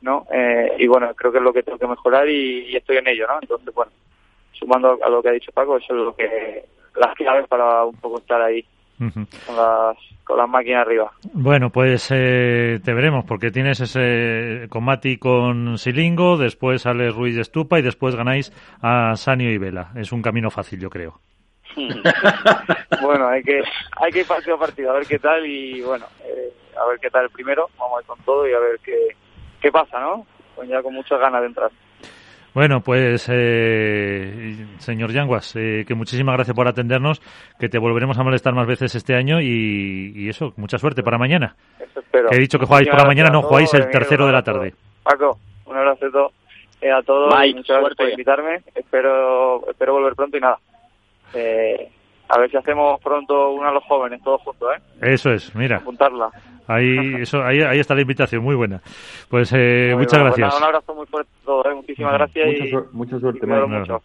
G: ¿no? Eh, y bueno, creo que es lo que tengo que mejorar y, y estoy en ello, ¿no? Entonces, bueno, sumando a lo que ha dicho Paco, eso es lo que las claves para un poco estar ahí Con las, con las máquinas arriba.
C: Bueno, pues eh, te veremos, porque tienes ese combate con Silingo, después sale Ruiz de Estupa y después ganáis a Sanio y Vela. Es un camino fácil, yo creo.
G: bueno, hay que hay que ir partido a partido, a ver qué tal y bueno, eh, a ver qué tal el primero, vamos a ir con todo y a ver qué, qué pasa, ¿no? Pues ya con muchas ganas de entrar.
C: Bueno, pues, eh, señor Yanguas, eh, que muchísimas gracias por atendernos, que te volveremos a molestar más veces este año y, eso, mucha suerte para mañana. he dicho que jugáis por la mañana, no jugáis el tercero de la tarde.
G: Paco, un abrazo a todos. muchas gracias por invitarme. Espero, espero volver pronto y nada. Eh, a ver si hacemos pronto una a los jóvenes, todos juntos, ¿eh?
C: Eso es, mira.
G: Apuntarla.
C: Ahí, eso, ahí, ahí está la invitación, muy buena. Pues eh, muchas
G: pues
C: gracias.
G: un abrazo muy fuerte a todos, ¿eh? muchísimas gracias.
E: Mucha,
G: y,
E: mucha suerte,
G: Mucho.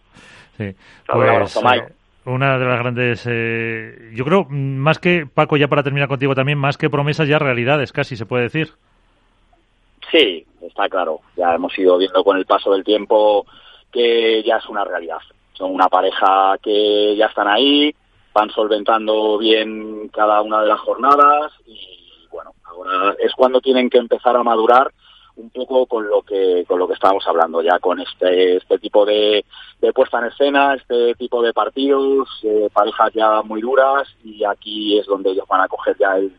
C: Sí. Pues, eh, una de las grandes, eh, yo creo, más que, Paco, ya para terminar contigo también, más que promesas, ya realidades, casi se puede decir.
F: Sí, está claro. Ya hemos ido viendo con el paso del tiempo que ya es una realidad. Son una pareja que ya están ahí, van solventando bien cada una de las jornadas y bueno, ahora es cuando tienen que empezar a madurar un poco con lo que con lo que estábamos hablando ya con este este tipo de, de puesta en escena este tipo de partidos eh, parejas ya muy duras y aquí es donde ellos van a coger ya el,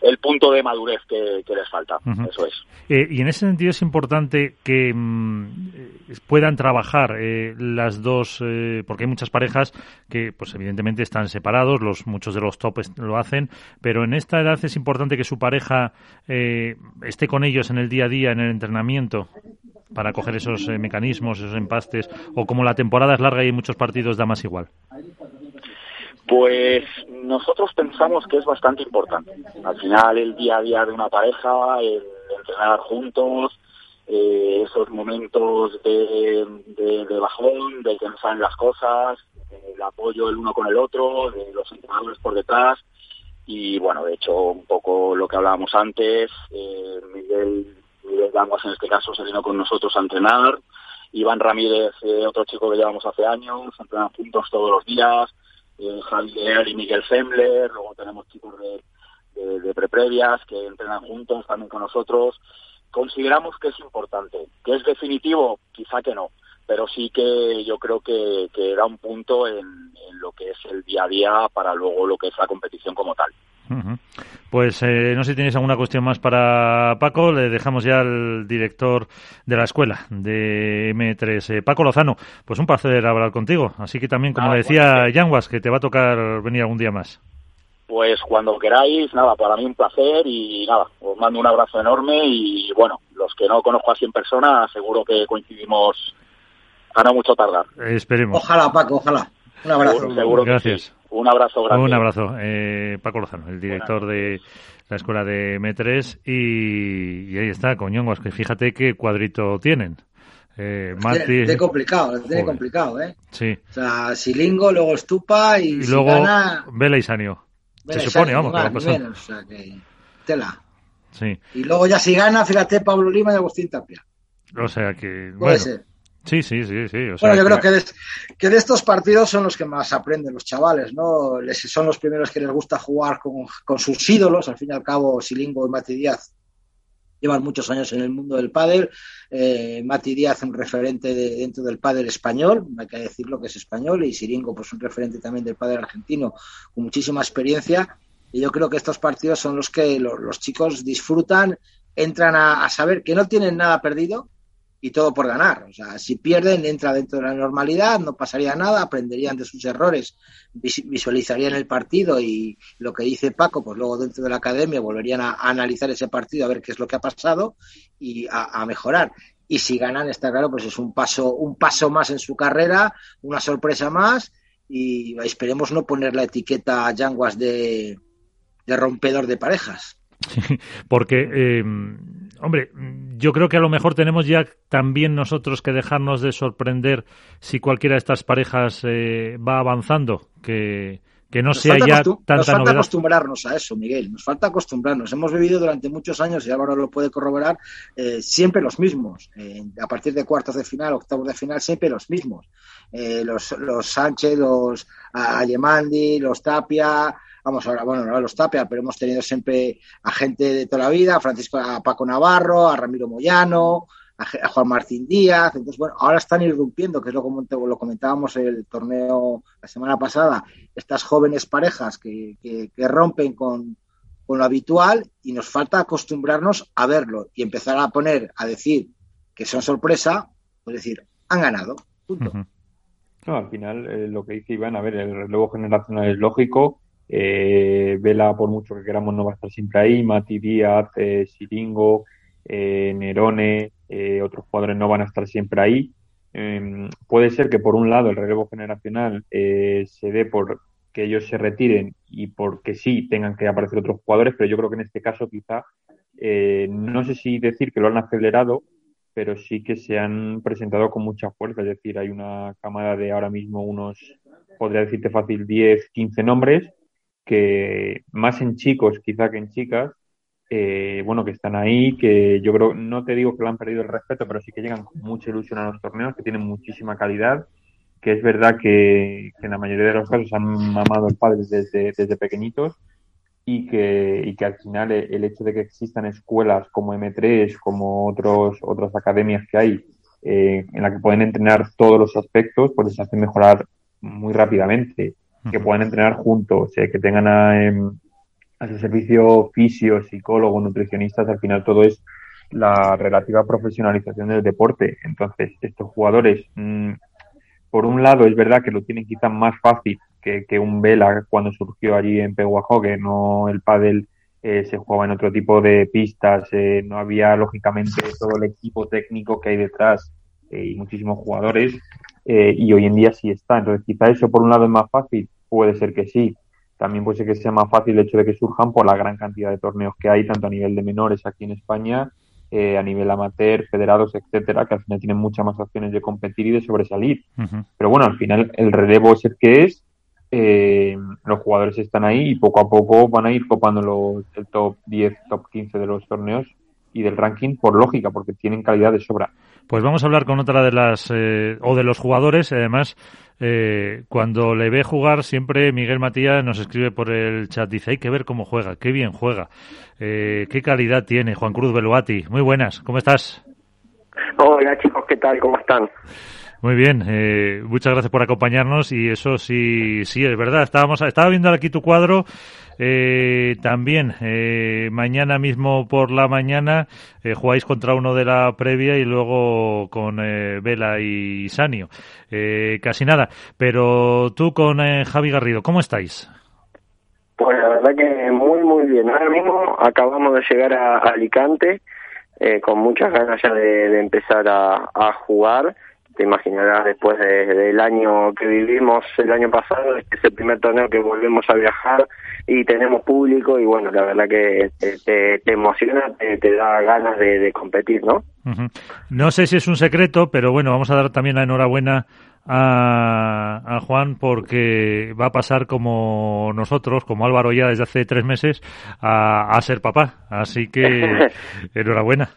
F: el punto de madurez que, les falta. Eso es.
C: Eh, y en ese sentido es importante que mm, puedan trabajar eh, las dos, eh, porque hay muchas parejas que, pues evidentemente están separados, los muchos de los topes lo hacen, pero en esta edad es importante que su pareja esté con ellos en el día a día, en el entrenamiento para coger esos mecanismos, esos empastes, o como la temporada es larga y hay muchos partidos, da más igual.
F: Pues nosotros pensamos que es bastante importante. Al final, el día a día de una pareja, el entrenar juntos, eh, esos momentos de, bajón, de que no saben las cosas, el apoyo el uno con el otro, de los entrenadores por detrás. Y bueno, de hecho, un poco lo que hablábamos antes, eh, Miguel, Miguel en este caso se vino con nosotros a entrenar. Iván Ramírez, eh, otro chico que llevamos hace años, entrenan juntos todos los días eh, Javier y Miguel Sembler, luego tenemos chicos de, de, preprevias que entrenan juntos también con nosotros. Consideramos que es importante, que es definitivo, quizá que no, pero sí que yo creo que, que da un punto en, lo que es el día a día para luego lo que es la competición como tal.
C: Pues eh, no sé si tenéis alguna cuestión más para Paco. Le dejamos ya al director de la escuela de M3, eh, Paco Lozano. Pues un placer hablar contigo. Así que también, como decía Yanguas, que te va a tocar venir algún día más.
F: Pues cuando queráis, nada, para mí un placer y nada, os mando un abrazo enorme y bueno, los que no conozco así en persona, seguro que coincidimos a no mucho tardar.
C: esperemos.
D: Ojalá, Paco, ojalá. Un abrazo.
F: Seguro,
C: Gracias.
F: Un abrazo grande.
C: Un abrazo. Eh, Paco Lozano, el director de la escuela de M3. Y, ahí está, coñongos, que fíjate qué cuadrito tienen.
D: Eh, Mati... De, complicado, de complicado, ¿eh?
C: Sí.
D: O sea, Silingo, luego Estupa y,
C: y luego gana... Vela y Sanio. Se supone, vamos.
D: menos, o sea, que... Tela.
C: Sí.
D: Y luego ya si gana, fíjate, Pablo Lima y Agustín Tapia.
C: O sea que...
D: Puede ser.
C: Sí, sí, sí, sí.
D: bueno, yo creo que de, que de, estos partidos son los que más aprenden los chavales, ¿no? Les, son los primeros que les gusta jugar con, con, sus ídolos, al fin y al cabo, Silingo y Mati Díaz llevan muchos años en el mundo del pádel. Eh, Mati Díaz, un referente de, dentro del pádel español, hay que decirlo que es español, y Silingo, pues un referente también del pádel argentino, con muchísima experiencia. Y yo creo que estos partidos son los que los, los chicos disfrutan, entran a, a saber que no tienen nada perdido, y todo por ganar. O sea, si pierden, entra dentro de la normalidad, no pasaría nada, aprenderían de sus errores, visualizarían el partido y lo que dice Paco, pues luego dentro de la academia volverían a, analizar ese partido, a ver qué es lo que ha pasado y a, mejorar. Y si ganan, está claro, pues es un paso, un paso más en su carrera, una sorpresa más y esperemos no poner la etiqueta a Yanguas de, de rompedor de parejas.
C: Porque eh, Hombre, yo creo que a lo mejor tenemos ya también nosotros que dejarnos de sorprender si cualquiera de estas parejas eh, va avanzando, que, que no sea ya tanta Nos
D: falta acostumbrarnos a eso, Miguel, nos falta acostumbrarnos. Hemos vivido durante muchos años, y Álvaro lo puede corroborar, eh, siempre los mismos. Eh, a partir de cuartos de final, octavos de final, siempre los mismos. los, los Sánchez, los Alemandi, los Tapia, vamos ahora, bueno, no los Tapia, pero hemos tenido siempre a gente de toda la vida, a Francisco, a Paco Navarro, a Ramiro Moyano, a, Juan Martín Díaz, entonces bueno, ahora están irrumpiendo, que es lo, lo comentábamos en el torneo la semana pasada, estas jóvenes parejas que, que, rompen con, con lo habitual y nos falta acostumbrarnos a verlo y empezar a poner, a decir que son sorpresa, pues decir, han ganado. Punto.
E: No, al final, eh, lo que dice Iván, a ver, el relevo generacional es lógico. Eh, Vela, por mucho que queramos, no va a estar siempre ahí. Mati Díaz, eh, Siringo, eh, Nerone, eh, otros jugadores no van a estar siempre ahí. Em, puede ser que, por un lado, el relevo generacional eh, se dé por que ellos se retiren y porque sí tengan que aparecer otros jugadores, pero yo creo que en este caso quizá, eh, no sé si decir que lo han acelerado, pero sí que se han presentado con mucha fuerza. Es decir, hay una cámara de ahora mismo unos, podría decirte fácil, 10, 15 nombres, que más en chicos quizá que en chicas, eh, bueno, que están ahí, que yo creo, no te digo que lo han perdido el respeto, pero sí que llegan con mucha ilusión a los torneos, que tienen muchísima calidad, que es verdad que, en la mayoría de los casos han mamado el padre desde, desde pequeñitos y que, y que al final el, el hecho de que existan escuelas como M3, como otros, otras academias que hay, eh, en la que pueden entrenar todos los aspectos, pues les hace mejorar muy rápidamente. Que puedan entrenar juntos, eh, que tengan a, em, a su servicio fisio, psicólogo, nutricionistas, al final todo es la relativa profesionalización del deporte. Entonces, estos jugadores, mmm, por un lado, es verdad que lo tienen quizás más fácil que, que un Vela cuando surgió allí en Peguajó, que no el pádel eh, se jugaba en otro tipo de pistas, eh, no había lógicamente todo el equipo técnico que hay detrás y muchísimos jugadores, eh, y hoy en día sí está. Entonces, quizá eso por un lado es más fácil, puede ser que sí. También puede ser que sea más fácil el hecho de que surjan por la gran cantidad de torneos que hay, tanto a nivel de menores aquí en España, eh, a nivel amateur, federados, etcétera, que al final tienen muchas más opciones de competir y de sobresalir.
C: Uh -huh.
E: Pero bueno, al final el relevo es el que es, eh, los jugadores están ahí y poco a poco van a ir copando los, el top 10, top 15 de los torneos y del ranking por lógica, porque tienen calidad de sobra.
C: Pues vamos a hablar con otra de las, eh, o de los jugadores, además, eh, cuando le ve jugar, siempre Miguel Matías nos escribe por el chat, dice, hay que ver cómo juega, qué bien juega, eh, qué calidad tiene Juan Cruz Beluati. Muy buenas, ¿cómo estás?
H: Hola chicos, ¿qué tal? ¿Cómo están?
C: Muy bien, eh, muchas gracias por acompañarnos y eso sí, sí es verdad. Estábamos, estaba viendo aquí tu cuadro. Eh, también eh, mañana mismo por la mañana eh, jugáis contra uno de la previa y luego con eh, Vela y Sanio. Eh, casi nada. Pero tú con Javi Garrido, ¿cómo estáis?
H: Pues la verdad que muy, muy bien. Ahora mismo acabamos de llegar a, Alicante con muchas ganas ya de, empezar a jugar te imaginarás después de, del año que vivimos el año pasado, este es el primer torneo que volvemos a viajar y tenemos público y bueno, la verdad que te, te, te emociona, te, te, da ganas de, de competir, ¿no?
C: Uh -huh. No sé si es un secreto, pero bueno, vamos a dar también la enhorabuena a, a, Juan porque va a pasar como nosotros, como Álvaro ya desde hace tres meses, a, a ser papá. Así que enhorabuena.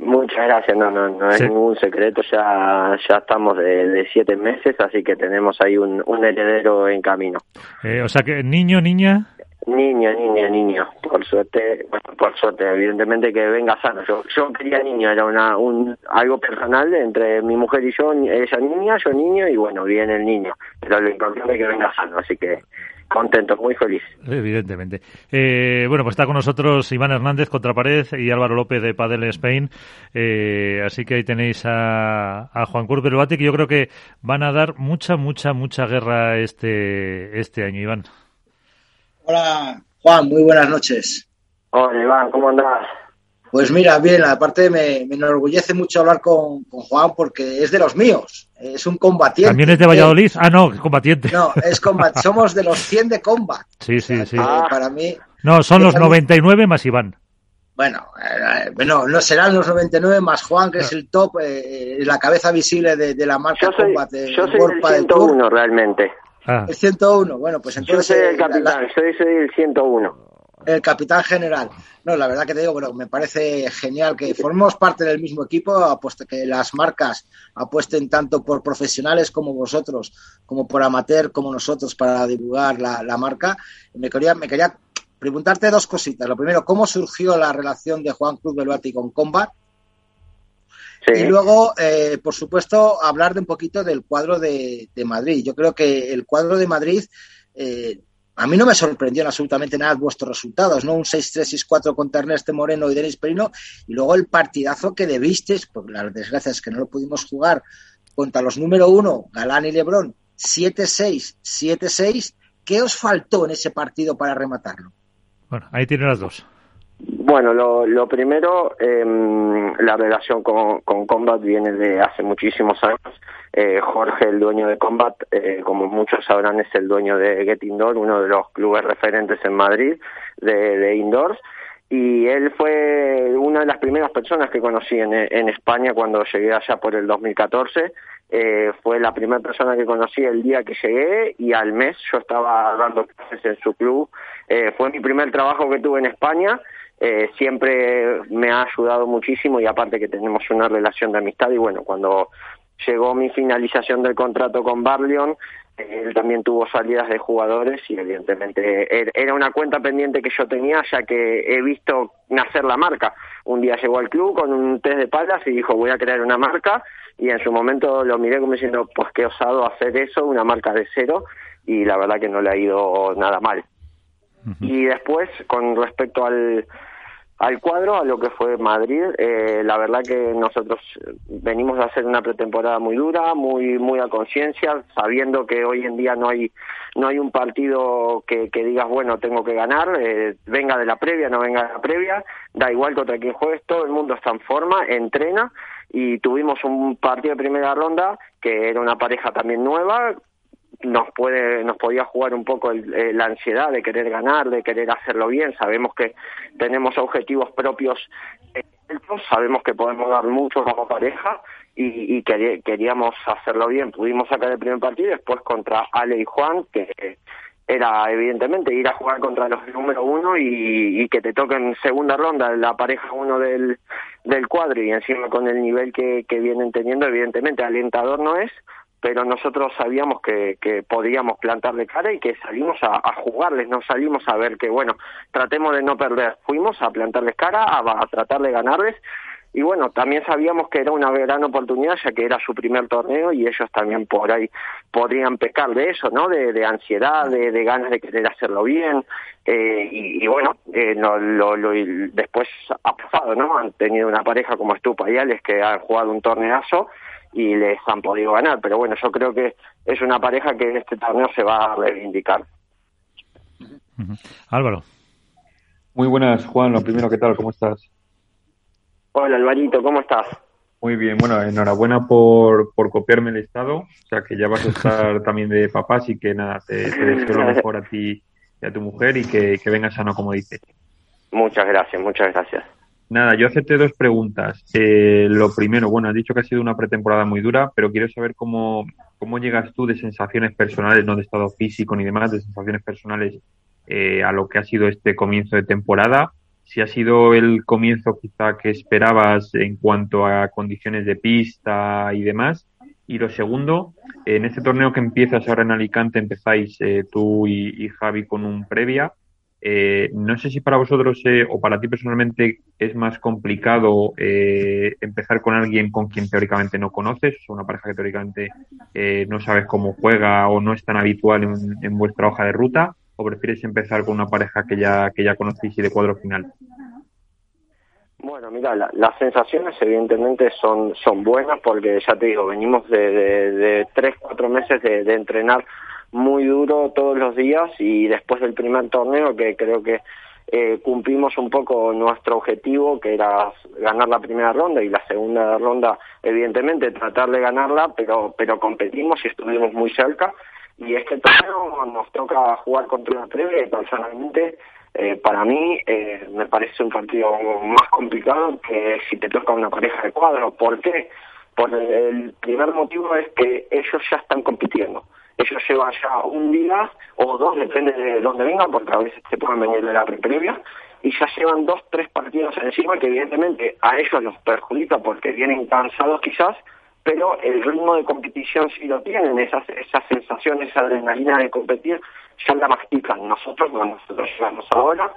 H: Muchas gracias, no, no, no sí. es ningún secreto, ya, ya estamos de, de, siete meses, así que tenemos ahí un, un heredero en camino.
C: Eh, o sea que niño, niña.
H: Niño, niño, niño. Por suerte, bueno, por suerte, evidentemente que venga sano. Yo, yo quería niño, era una, un, algo personal entre mi mujer y yo, ella niña, yo niño, y bueno, viene el niño. Pero lo importante es que venga sano, así que contento, muy feliz.
C: Evidentemente. Eh, bueno, pues está con nosotros Iván Hernández, Contrapared, y Álvaro López de Padel Spain. Eh, así que ahí tenéis a, a Juan Cruz Beluati, que yo creo que van a dar mucha, mucha, mucha guerra este, este año, Iván.
D: Hola, Juan, muy buenas noches.
H: Hola, Iván, ¿cómo andás?
D: Pues mira, bien, aparte me, me enorgullece mucho hablar con, con, Juan porque es de los míos, es un combatiente.
C: ¿También es de Valladolid? Ah, no, combatiente.
D: No, es combat, somos de los 100 de combat.
C: Sí, sí, sí.
D: Ah. Para mí...
C: No, son los 99 más Iván.
D: Bueno, eh, bueno, no serán los 99 más Juan, que no. es el top, eh, la cabeza visible de, de la marca
H: yo soy,
D: Combat. De,
H: yo soy el 101 realmente.
D: Ah. El 101, bueno, pues entonces...
H: Yo soy el capitán, la, la... soy, soy el 101
D: el capitán general. No, la verdad que te digo, bueno, me parece genial que formemos parte del mismo equipo, apuesto que las marcas apuesten tanto por profesionales como vosotros, como por amateur como nosotros para divulgar la, la marca. Me quería, me quería preguntarte dos cositas. Lo primero, ¿cómo surgió la relación de Juan Cruz Beluati con Combat? Sí. Y luego, eh, por supuesto, hablar de un poquito del cuadro de, de Madrid. Yo creo que el cuadro de Madrid eh, a mí no me sorprendió absolutamente nada vuestros resultados, ¿no? Un 6-3, 6-4 contra Ernesto Moreno y Denis Perino, y luego el partidazo que debisteis, por las desgracias que no lo pudimos jugar contra los número uno, Galán y Lebrón, 7-6, 7-6. ¿Qué os faltó en ese partido para rematarlo?
C: Bueno, ahí tienen las dos.
H: Bueno, lo, lo primero, eh, la relación con, con, Combat viene de hace muchísimos años. Eh, Jorge, el dueño de Combat, eh, como muchos sabrán, es el dueño de Get Indoor, uno de los clubes referentes en Madrid de, de indoors. Y él fue una de las primeras personas que conocí en, en España cuando llegué allá por el 2014. Eh, fue la primera persona que conocí el día que llegué y al mes yo estaba dando clases en su club. Eh, fue mi primer trabajo que tuve en España eh, siempre me ha ayudado muchísimo y aparte que tenemos una relación de amistad y bueno, cuando llegó mi finalización del contrato con Barleon, eh, él también tuvo salidas de jugadores y evidentemente er, era una cuenta pendiente que yo tenía ya que he visto nacer la marca. Un día llegó al club con un test de palas y dijo voy a crear una marca y en su momento lo miré como diciendo pues qué osado hacer eso, una marca de cero y la verdad que no le ha ido nada mal. Y después, con respecto al, al cuadro, a lo que fue Madrid. Eh, la verdad que nosotros venimos a hacer una pretemporada muy dura, muy muy a conciencia, sabiendo que hoy en día no hay no hay un partido que, que digas bueno tengo que ganar, eh, venga de la previa, no venga de la previa, da igual contra quién juegues, todo el mundo está en forma, entrena y tuvimos un partido de primera ronda que era una pareja también nueva nos puede nos podía jugar un poco eh, la ansiedad de querer ganar de querer hacerlo bien. Sabemos que tenemos objetivos propios sabemos que podemos dar mucho como pareja y, y queríamos hacerlo bien. Pudimos sacar el primer partido después contra Ale y Juan que era evidentemente ir a jugar contra los número uno y, y que te toquen segunda ronda la pareja uno del, del cuadro y encima con el nivel que, que vienen teniendo evidentemente alentador no es pero nosotros sabíamos que, que podíamos plantarle cara y que salimos a, jugarles, no salimos a ver que, bueno, tratemos de no perder, fuimos a plantarles cara, a, tratar de ganarles y bueno, también sabíamos que era una gran oportunidad ya que era su primer torneo y ellos también por ahí podrían pecar de eso, ¿no? De, ansiedad, de, ganas de querer hacerlo bien eh, y, bueno, eh, no, lo, lo, después ha pasado, ¿no? Han tenido una pareja como Estupa y Alex que han jugado un torneazo y les han podido ganar. Pero bueno, yo creo que es una pareja que en este torneo se va a reivindicar.
C: Álvaro.
E: Muy buenas, Juan. Lo primero, ¿qué tal? ¿Cómo estás?
H: Hola, Alvarito, ¿cómo estás?
E: Muy bien, bueno, enhorabuena por, por copiarme el estado, o sea que ya vas a estar también de papá, así que nada, te, deseo lo mejor a ti y a tu mujer y que, que vengas sano, como dices.
H: Muchas gracias, muchas gracias.
E: Nada, yo hacerte dos preguntas. Eh, lo primero, bueno, has dicho que ha sido una pretemporada muy dura, pero quiero saber cómo, cómo llegas tú de sensaciones personales, no de estado físico ni demás, de sensaciones personales eh, a lo que ha sido este comienzo de temporada. Si ha sido el comienzo quizá que esperabas en cuanto a condiciones de pista y demás. Y lo segundo, en este torneo que empiezas ahora en Alicante, empezáis eh, tú y, y Javi con un previa. Eh, no sé si para vosotros eh, o para ti personalmente es más complicado eh, empezar con alguien con quien teóricamente no conoces, o una pareja que teóricamente no sabes cómo juega o no es tan habitual en, vuestra hoja de ruta, o prefieres empezar con una pareja que ya, que ya conocéis y de cuadro final.
H: Bueno, mira, las sensaciones evidentemente son, son buenas porque ya te digo, venimos de, tres, cuatro meses de entrenar muy duro todos los días y después del primer torneo que creo que eh, cumplimos un poco nuestro objetivo que era ganar la primera ronda y la segunda ronda evidentemente tratar de ganarla pero pero competimos y estuvimos muy cerca y este torneo nos toca jugar contra una previa y personalmente eh, para mí eh, me parece un partido más complicado que si te toca una pareja de cuadro. ¿Por qué? Por el primer motivo es que ellos ya están compitiendo ellos llevan ya un día o dos, depende de dónde vengan, porque a veces se pueden venir de la previa, y ya llevan dos, tres partidos encima que evidentemente a ellos los perjudica porque vienen cansados quizás, pero el ritmo de competición sí lo tienen, esas, esas sensaciones, esa adrenalina de competir, ya la mastican. Nosotros, cuando nosotros llegamos ahora,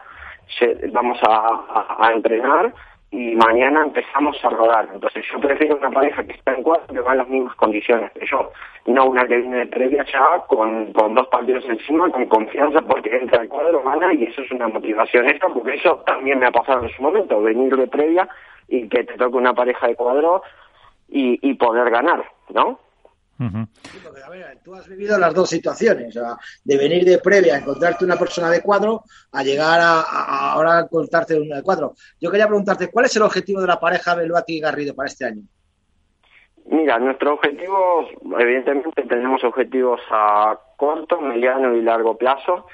H: vamos a entrenar y mañana empezamos a rodar. Entonces yo prefiero una pareja que está en cuatro que va en las mismas condiciones que yo, no una que viene de previa ya con, con dos partidos encima, con confianza porque entra al cuadro, gana y eso es una motivación extra porque eso también me ha pasado en su momento, venir de previa y que te toque una pareja de cuadro y, y poder ganar, ¿no?
D: A ver, tú has vivido las dos situaciones, de venir de previa a encontrarte una persona de cuadro a llegar a, ahora a encontrarte una de cuadro. Yo quería preguntarte, ¿cuál es el objetivo de la pareja Beluati y Garrido para este año?
H: Mira, nuestro objetivo, evidentemente tenemos objetivos a corto, mediano y largo plazo.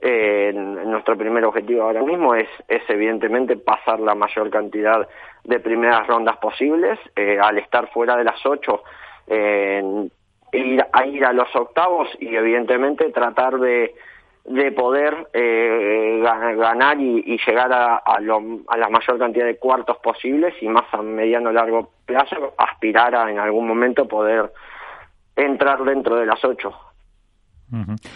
H: Eh, nuestro primer objetivo ahora mismo es, es evidentemente pasar la mayor cantidad de primeras rondas posibles. Eh, al estar fuera de las ocho, eh, ir, a ir a los octavos y evidentemente tratar de, de poder eh, ganar y, llegar a, a, la mayor cantidad de cuartos posibles y más a mediano largo plazo aspirar a en algún momento poder entrar dentro de las ocho.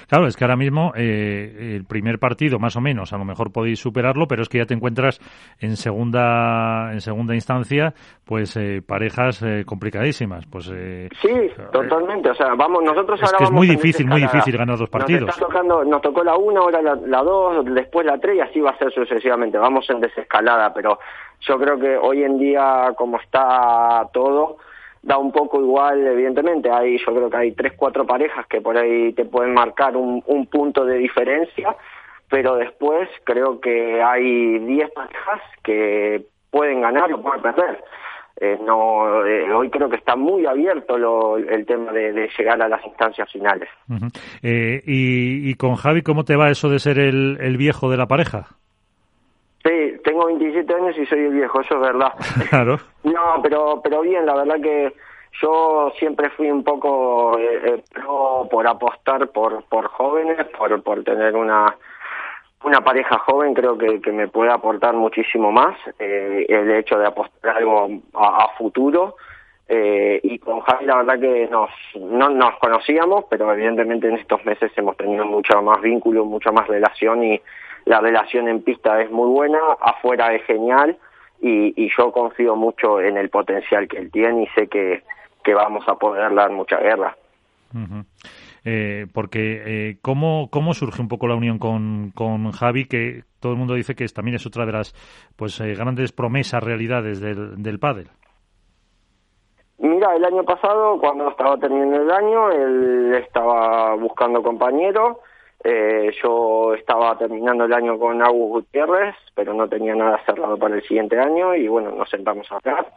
C: Claro, es que ahora mismo eh, el primer partido, más o menos, a lo mejor podéis superarlo, pero es que ya te encuentras en segunda en segunda instancia, pues eh, parejas eh, complicadísimas. Pues
H: sí, totalmente. O sea, vamos, nosotros es
C: que es muy difícil, muy difícil ganar dos partidos.
H: Nos, tocando, nos tocó la una, ahora la, la dos, después la tres y así va a ser sucesivamente. Vamos en desescalada, pero yo creo que hoy en día, como está todo da un poco igual, evidentemente. Hay, yo creo que hay tres, cuatro parejas que por ahí te pueden marcar un, un punto de diferencia, pero después creo que hay diez parejas que pueden ganar o pueden perder. Eh, no, eh, hoy creo que está muy abierto lo, el tema de, llegar a las instancias finales.
C: eh, y, y, con Javi, ¿cómo te va eso de ser el, el viejo de la pareja?
H: Sí, tengo 27 años y soy el viejo, eso es verdad.
C: Claro.
H: No, pero, pero bien, la verdad que yo siempre fui un poco eh, eh por apostar por, por jóvenes, por, por tener una, una pareja joven, creo que, que me puede aportar muchísimo más. Eh, el hecho de apostar algo a, futuro. Eh, y con Javi la verdad que nos, no nos conocíamos, pero evidentemente en estos meses hemos tenido mucho más vínculo, mucha más relación y la relación en pista es muy buena, afuera es genial y, y yo confío mucho en el potencial que él tiene y sé que, que vamos a poder dar mucha guerra.
C: Eh, porque eh, ¿cómo, ¿cómo surge un poco la unión con, con Javi? Que todo el mundo dice que también es otra de las pues eh, grandes promesas, realidades del, del pádel.
H: Mira, el año pasado, cuando estaba terminando el año, él estaba buscando compañero eh, yo estaba terminando el año con Agus Gutiérrez, pero no tenía nada cerrado para el siguiente año y bueno, nos sentamos a hablar.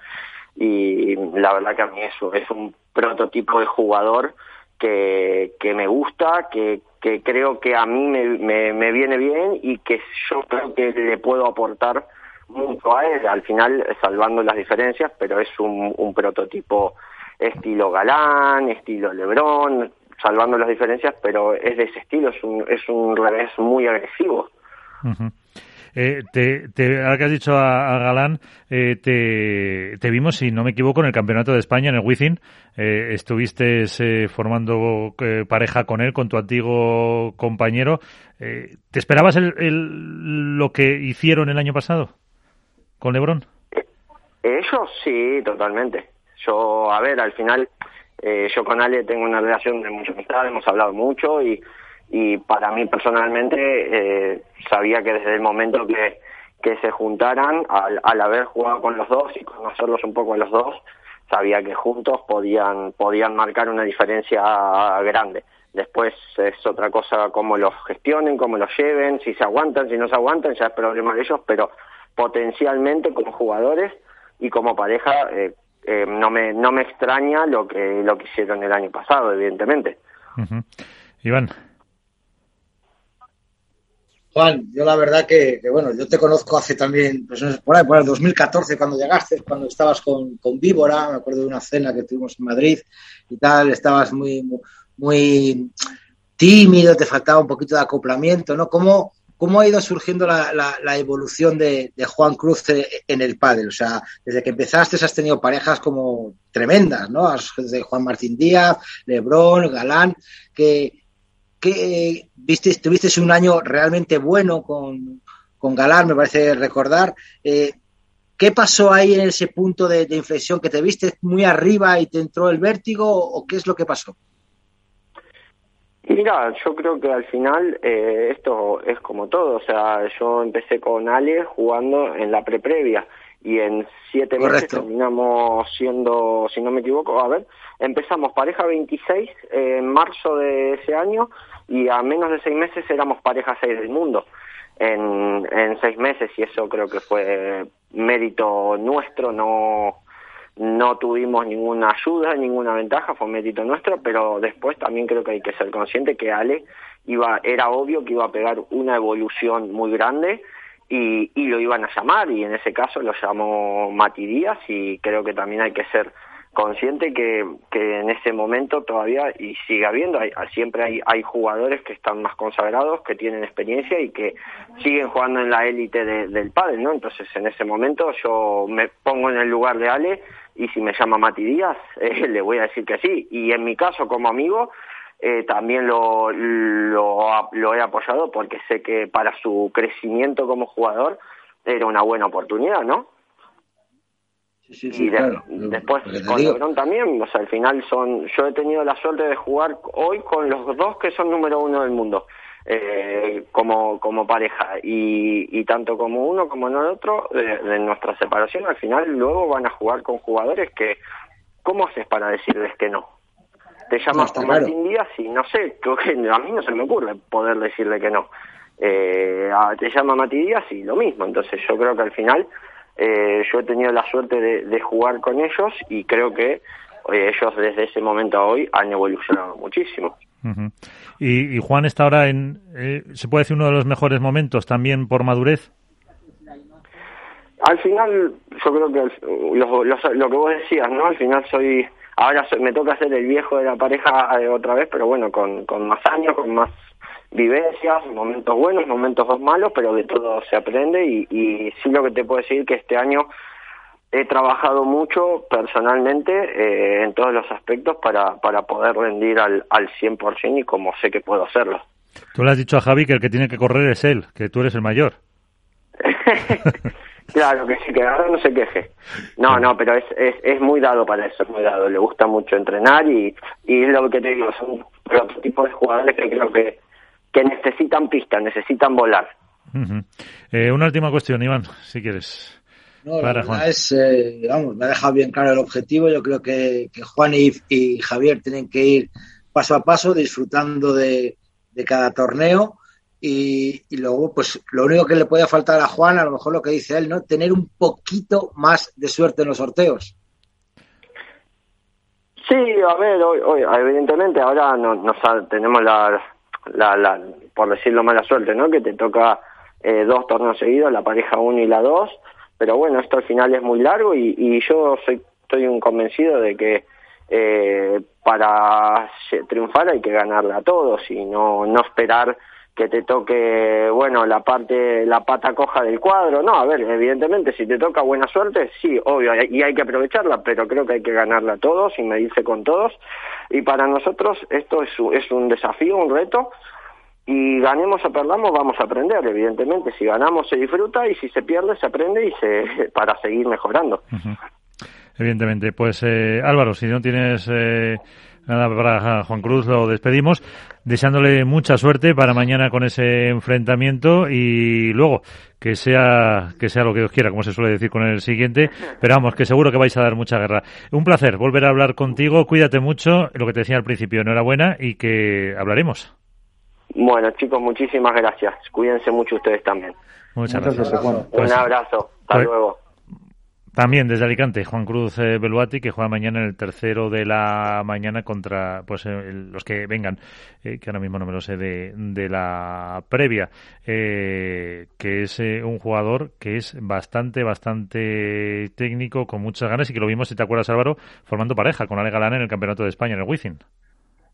H: Y la verdad que a mí eso es un prototipo de jugador que, que me gusta, que, que creo que a mí me, me, viene bien y que yo creo que le puedo aportar mucho a él, al final salvando las diferencias, pero es un, un prototipo estilo Galán, estilo Lebrón, salvando las diferencias, pero es de ese estilo, es un, es un revés muy agresivo.
C: Eh, te, te, ahora que has dicho a, Galán, eh, te, te, vimos, si no me equivoco, en el Campeonato de España, en el Wizzing. Eh, estuviste eh, formando eh, pareja con él, con tu antiguo compañero. Eh, ¿Te esperabas el, el, lo que hicieron el año pasado con Lebron?
H: Ellos sí, totalmente. Yo, a ver, al final eh, yo con Ale tengo una relación de mucha amistad, hemos hablado mucho y, y para mí personalmente eh, sabía que desde el momento que, que se juntaran, al, al haber jugado con los dos y conocerlos un poco a los dos, sabía que juntos podían, podían marcar una diferencia grande. Después es otra cosa cómo los gestionen, cómo los lleven, si se aguantan, si no se aguantan, ya es problema de ellos, pero potencialmente como jugadores y como pareja eh, eh, no me no me extraña lo que lo que hicieron el año pasado evidentemente.
C: Iván.
D: Juan, yo la verdad que, que, bueno, yo te conozco hace también, pues por ahí, por el 2014 cuando llegaste, cuando estabas con, con Víbora, me acuerdo de una cena que tuvimos en Madrid y tal, estabas muy, muy, muy tímido, te faltaba un poquito de acoplamiento, ¿no? ¿Cómo, ¿Cómo ha ido surgiendo la, evolución de, Juan Cruz en el pádel? O sea, desde que empezaste has tenido parejas como tremendas, ¿no? De Juan Martín Díaz, Lebrón, Galán, que, que viste, tuviste un año realmente bueno con, con Galán, me parece recordar. Eh, ¿Qué pasó ahí en ese punto de, inflexión? ¿Que te viste muy arriba y te entró el vértigo o qué es lo que pasó?
H: Mira, yo creo que al final eh, esto es como todo, o sea, yo empecé con Ale jugando en la pre-previa y en siete meses terminamos siendo, si no me equivoco, a ver, empezamos pareja 26 en marzo de ese año y a menos de seis meses éramos pareja 6 del mundo. En, en seis meses y eso creo que fue mérito nuestro, no no tuvimos ninguna ayuda, ninguna ventaja, fue mérito nuestro, pero después también creo que hay que ser consciente que Ale iba, era obvio que iba a pegar una evolución muy grande y, y lo iban a llamar y en ese caso lo llamó Mati Díaz y creo que también hay que ser consciente que, que en ese momento todavía y sigue habiendo hay, siempre hay, hay jugadores que están más consagrados que tienen experiencia y que siguen jugando en la élite del pádel no entonces en ese momento yo me pongo en el lugar de Ale y si me llama Mati Díaz eh, le voy a decir que sí. Y en mi caso como amigo eh, también lo, lo, lo he apoyado porque sé que para su crecimiento como jugador era una buena oportunidad no y después con Lebron también, o sea, al final son, yo he tenido la suerte de jugar hoy con los dos que son número uno del mundo, eh, como, como pareja, y, y tanto como uno como el otro, de, nuestra separación, al final luego van a jugar con jugadores que, ¿cómo haces para decirles que no? Te llamas no, Martín Díaz y no sé, a mí no se me ocurre poder decirle que no. Eh, te llama Mati Díaz y lo mismo, entonces yo creo que al final eh, yo he tenido la suerte de, jugar con ellos y creo que eh, ellos desde ese momento a hoy han evolucionado muchísimo.
C: y, Juan está ahora en, eh, se puede decir, uno de los mejores momentos también por madurez.
H: Al final, yo creo que lo, lo, que vos decías, ¿no? Al final soy, ahora me toca ser el viejo de la pareja otra vez, pero bueno, con, con más años, con más vivencias, momentos buenos, momentos malos, pero de todo se aprende y, y sí lo que te puedo decir que este año he trabajado mucho personalmente eh, en todos los aspectos para, para poder rendir al, al 100% y como sé que puedo hacerlo.
C: Tú le has dicho a Javi que el que tiene que correr es él, que tú eres el mayor.
H: claro, que sí, que ahora no se queje. No, no, pero es, es, es muy dado para eso, es muy dado. Le gusta mucho entrenar y, y es lo que te digo, son tipo de jugadores que creo que que necesitan pistas, necesitan volar.
C: eh, una última cuestión, Iván, si quieres.
D: No, la verdad es, eh, vamos, me ha dejado bien claro el objetivo. Yo creo que, que Juan y, y, Javier tienen que ir paso a paso, disfrutando de, de cada torneo. Y, y, luego, pues lo único que le puede faltar a Juan, a lo mejor lo que dice él, ¿no? Tener un poquito más de suerte en los sorteos.
H: Sí, a ver, hoy, hoy evidentemente ahora no, nos tenemos la, la, la, por decirlo mala suerte, ¿no? Que te toca eh, dos torneos seguidos, la pareja 1 y la 2, pero bueno, esto al final es muy largo y, yo soy, estoy un convencido de que eh, para triunfar hay que ganarla a todos y no, no esperar que te toque, bueno, la parte, la pata coja del cuadro. No, a ver, evidentemente, si te toca buena suerte, sí, obvio, y hay que aprovecharla, pero creo que hay que ganarla a todos y medirse con todos. Y para nosotros esto es, es un desafío, un reto, y ganemos o perdamos, vamos a aprender, evidentemente. Si ganamos se disfruta y si se pierde se aprende y se para seguir mejorando.
C: Evidentemente. Pues eh, Álvaro, si no tienes... Eh Nada, para Juan Cruz lo despedimos, deseándole mucha suerte para mañana con ese enfrentamiento y luego que sea que sea lo que Dios quiera, como se suele decir con el siguiente, pero vamos, que seguro que vais a dar mucha guerra. Un placer volver a hablar contigo, cuídate mucho, lo que te decía al principio, enhorabuena y que hablaremos.
H: Bueno, chicos, muchísimas gracias. Cuídense mucho ustedes también.
C: Muchas, gracias.
H: Un pues, abrazo. Hasta pues, luego.
C: También desde Alicante, Juan Cruz eh, Beluati, que juega mañana en el tercero de la mañana contra pues eh, los que vengan, eh, que ahora mismo no me lo sé, de, de la previa, que es un jugador que es bastante, bastante técnico, con muchas ganas y que lo vimos, si te acuerdas Álvaro, formando pareja con Ale Galán en el Campeonato de España, en el Wizzing.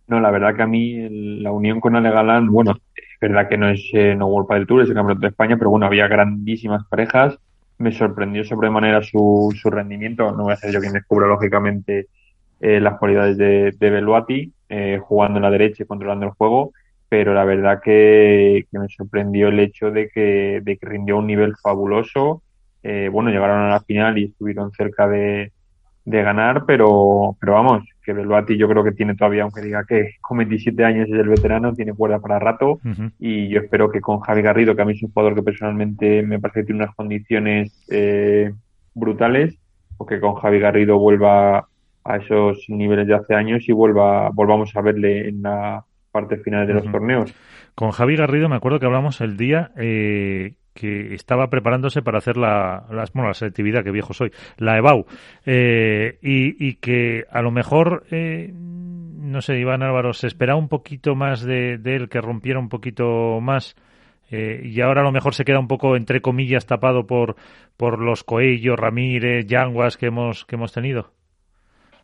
E: No, la verdad que a mí la unión con Ale Galán, bueno, es verdad que no es no World del Tour, es el Campeonato de España, pero bueno, había grandísimas parejas me sorprendió sobremanera su, su rendimiento. No voy a ser yo quien descubra, lógicamente, eh, las cualidades de, de Beluati, eh, jugando en la derecha y controlando el juego, pero la verdad que, que me sorprendió el hecho de que, de que rindió un nivel fabuloso. Eh, bueno, llegaron a la final y estuvieron cerca de, de ganar, pero, pero vamos, que Beluati yo creo que tiene todavía, aunque diga que con 27 años es el veterano, tiene cuerda para rato. Y yo espero que con Javi Garrido, que a mí es un jugador que personalmente me parece que tiene unas condiciones eh, brutales, o que con Javi Garrido vuelva a esos niveles de hace años y vuelva, volvamos a verle en la parte final de los torneos.
C: Con Javi Garrido me acuerdo que hablamos el día eh, que estaba preparándose para hacer la, bueno, la selectividad, que viejo soy, la EBAU, eh, y, que a lo mejor, eh, no sé, Iván Álvaro, se esperaba un poquito más de, de él, que rompiera un poquito más. Eh, y ahora a lo mejor se queda un poco, entre comillas, tapado por, por los Coello, Ramírez, Yanguas que hemos, que hemos tenido.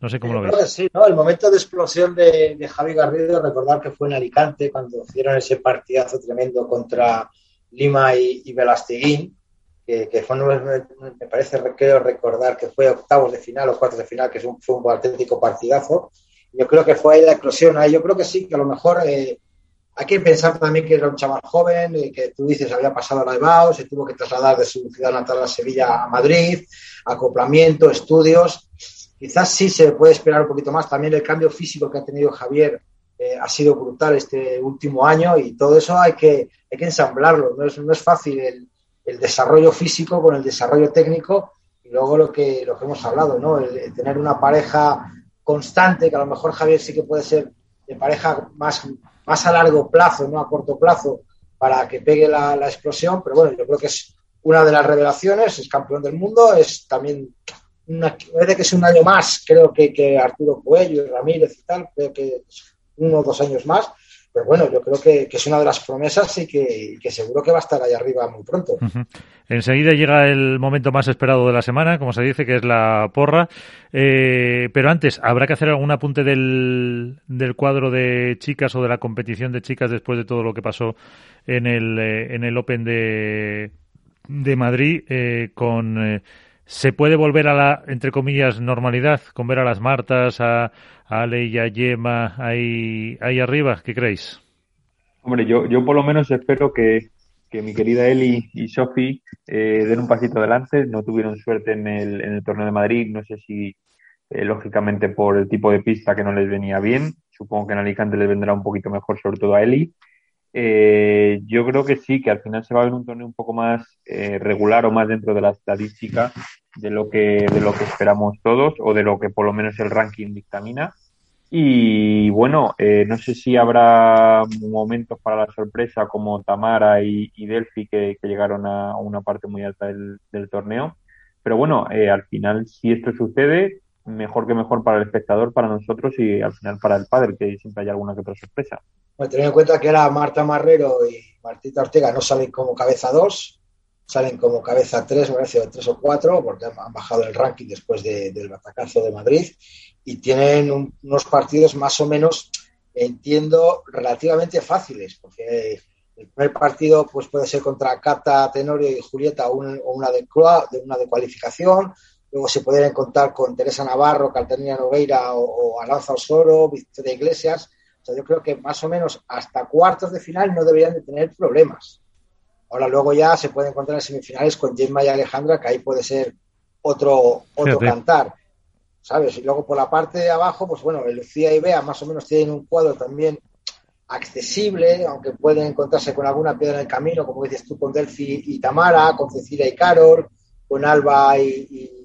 C: No sé cómo lo ves.
D: Sí, ¿no? El momento de explosión de, de, Javi Garrido, recordar que fue en Alicante cuando hicieron ese partidazo tremendo contra Lima y, y que, que, me parece, creo recordar que fue octavos de final o cuartos de final, que es un, fue un auténtico partidazo. Yo creo que fue ahí la explosión. Ahí yo creo que sí, que a lo mejor eh, hay que pensar también que era un chaval joven, eh, que tú dices había pasado a la se tuvo que trasladar de su ciudad natal a Sevilla a Madrid, acoplamiento, estudios. Quizás sí se puede esperar un poquito más. También el cambio físico que ha tenido Javier eh, ha sido brutal este último año y todo eso hay que, hay que ensamblarlo. No es, no es fácil el, el desarrollo físico con el desarrollo técnico y luego lo que, lo que hemos hablado, ¿no? El, el tener una pareja constante, que a lo mejor Javier sí que puede ser de pareja más más a largo plazo, no a corto plazo, para que pegue la, la, explosión. Pero bueno, yo creo que es una de las revelaciones, es campeón del mundo, es también, una, parece que es un año más, creo que, que Arturo Coello y Ramírez y tal, creo que uno o dos años más. Pero bueno, yo creo que, es una de las promesas y que, seguro que va a estar ahí arriba muy pronto.
C: Enseguida llega el momento más esperado de la semana, como se dice, que es la porra. Eh, pero antes, ¿habrá que hacer algún apunte del, del, cuadro de chicas o de la competición de chicas después de todo lo que pasó en el, eh, en el Open de, de Madrid eh, con ¿Se puede volver a la, entre comillas, normalidad con ver a las Martas, a, a Ale y a Yema ahí, ahí arriba? ¿Qué creéis?
E: Hombre, yo, yo por lo menos espero que, que mi querida Eli y Sofi eh, den un pasito adelante. No tuvieron suerte en el, en el torneo de Madrid. No sé si, eh, lógicamente, por el tipo de pista que no les venía bien. Supongo que en Alicante les vendrá un poquito mejor, sobre todo a Eli. Eh, yo creo que sí, que al final se va a ver un torneo un poco más eh, regular o más dentro de la estadística de lo que de lo que esperamos todos o de lo que por lo menos el ranking dictamina. Y bueno, eh, no sé si habrá momentos para la sorpresa como Tamara y, y Delphi que, llegaron a una parte muy alta del, del torneo. Pero bueno, eh, al final, si esto sucede, mejor que mejor para el espectador, para nosotros y al final para el padre, que siempre hay alguna que otra sorpresa.
D: Bueno, teniendo en cuenta que era Marta Marrero y Martita Ortega no salen como cabeza 2, salen como cabeza 3, me parece, o 3 o 4, porque han bajado el ranking después de, del batacazo de Madrid y tienen un, unos partidos más o menos, entiendo, relativamente fáciles, porque el primer partido pues puede ser contra Cata, Tenorio y Julieta o una, una, de, una de cualificación, luego se pueden contar con Teresa Navarro, Calternia Nogueira o, o Alanza Osoro, Victoria Iglesias, o sea, yo creo que más o menos hasta cuartos de final no deberían de tener problemas. Ahora luego ya se pueden encontrar en semifinales con Gemma y Alejandra, que ahí puede ser otro, otro sí, cantar. ¿Sabes? Y luego por la parte de abajo, pues bueno, Lucía y Bea más o menos tienen un cuadro también accesible, aunque pueden encontrarse con alguna piedra en el camino, como dices tú, con Delphi y Tamara, con Cecilia y Carol, con Alba y, y, y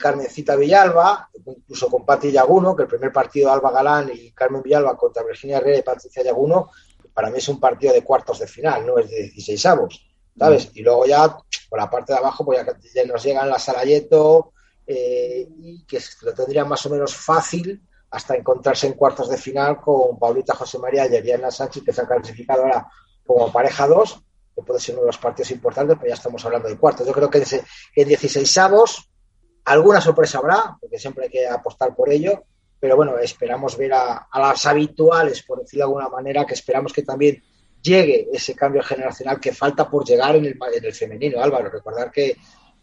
D: Carmencita Villalba, incluso con Pati Yaguno, que el primer partido Alba Galán y Carmen Villalba contra Virginia Herrera y Patricia Yaguno, para mí es un partido de cuartos de final, no es de 16 avos, ¿sabes? Mm. Y luego ya, por la parte de abajo, pues ya, ya nos llegan la Salayeto, eh, y que lo tendría más o menos fácil hasta encontrarse en cuartos de final con Paulita José María y Ariana Sánchez, que se han clasificado ahora como pareja 2, que puede ser uno de los partidos importantes, pero ya estamos hablando de cuartos. Yo creo que en 16 avos alguna sorpresa habrá, porque siempre hay que apostar por ello, pero bueno, esperamos ver a, a, las habituales, por decirlo de alguna manera, que esperamos que también llegue ese cambio generacional que falta por llegar en el, en el femenino, Álvaro. Recordar que,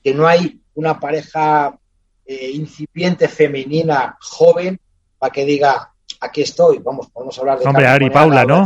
D: que, no hay una pareja eh, incipiente femenina joven para que diga, aquí estoy, vamos, podemos hablar de...
C: Hombre, Ari Paula, ¿no?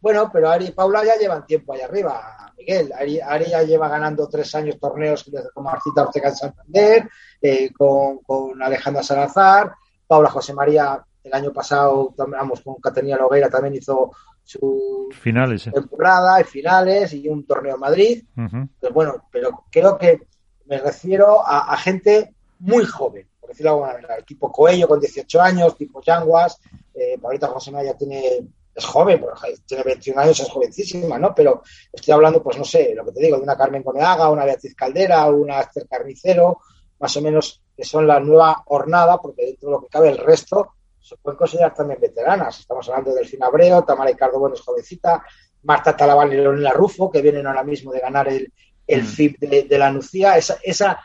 D: Bueno, pero Ari y Paula ya llevan tiempo allá arriba, Miguel. Ari, Ari ya lleva ganando tres años torneos con Marcita Ortega en Santander, eh, con, con Alejandra Salazar, Paula José María el año pasado, vamos, con Caterina Logueira también hizo su
C: finales,
D: temporada y finales y un torneo en Madrid. Uh -huh. Pues bueno, pero creo que me refiero a, gente muy joven, por decirlo de alguna manera. El tipo Coello con 18 años, tipo Yanguas, eh, ahorita José María tiene es joven, tiene 21 años, es jovencísima, ¿no? Pero estoy hablando, pues no sé, lo que te digo, de una Carmen Coneaga, una Beatriz Caldera, una Esther Carnicero, más o menos que son la nueva hornada, porque dentro de lo que cabe el resto se pueden considerar también veteranas. Estamos hablando del Abreu, Tamara Ricardo Bueno es jovencita, Marta Talabán y Leonela Rufo, que vienen ahora mismo de ganar el, el mm. FIP de, la Nucía. Esa, esa,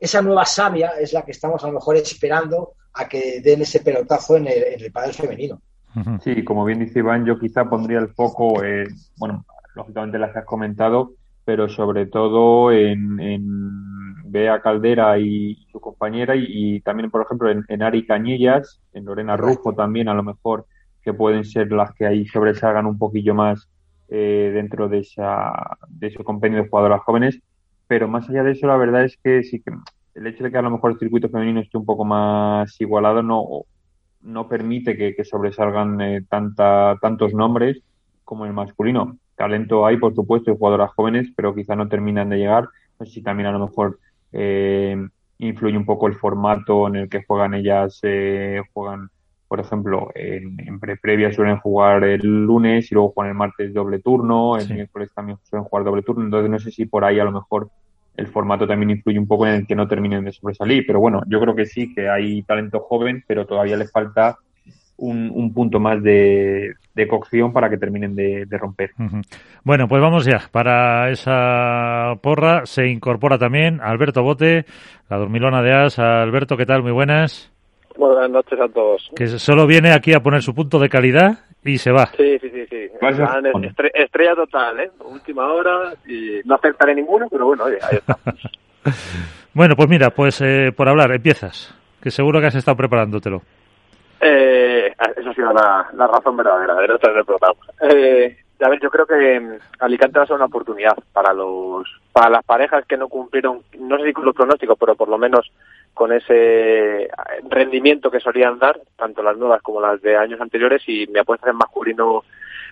D: esa nueva savia es la que estamos a lo mejor esperando a que den ese pelotazo en el, en el femenino.
E: Sí, como bien dice Iván, yo quizá pondría el foco, eh, bueno, lógicamente las que has comentado, pero sobre todo en, Bea Caldera y su compañera y, también, por ejemplo, en, Ari Cañillas, en Lorena Rufo también, a lo mejor, que pueden ser las que ahí sobresalgan un poquillo más eh, dentro de, esa, de ese compendio de jugadoras jóvenes. Pero más allá de eso, la verdad es que sí que el hecho de que a lo mejor el circuito femenino esté un poco más igualado no, no permite que, sobresalgan eh, tanta, tantos nombres como el masculino. Talento hay, por supuesto, de jugadoras jóvenes, pero quizá no terminan de llegar. No sé si también a lo mejor eh, influye un poco el formato en el que juegan ellas. Eh, juegan, por ejemplo, en, en pre previa suelen jugar el lunes y luego juegan el martes doble turno, el miércoles también suelen jugar doble turno. Entonces no sé si por ahí a lo mejor el formato también influye un poco en el que no terminen de sobresalir. Pero bueno, yo creo que sí, que hay talento joven, pero todavía le falta un, punto más de, cocción para que terminen de, romper.
C: Bueno, pues vamos ya. Para esa porra se incorpora también Alberto Bote, la dormilona de As. Alberto, ¿qué tal? Muy buenas.
F: Buenas noches a todos.
C: Que solo viene aquí a poner su punto de calidad y se va.
F: Sí, sí, sí. sí. estrella total, ¿eh? Última hora y no aceptaré ninguno, pero bueno, oye, ahí está.
C: bueno, pues mira, pues eh, por hablar, empiezas. Que seguro que has estado preparándotelo.
F: Eh, esa ha sido la, razón verdadera de no tener programa. Eh, a ver, yo creo que mm, Alicante va a ser una oportunidad para los para las parejas que no cumplieron, no sé si con los pronósticos, pero por lo menos con ese rendimiento que solían dar, tanto las nuevas como las de años anteriores, y mi apuesta en masculino.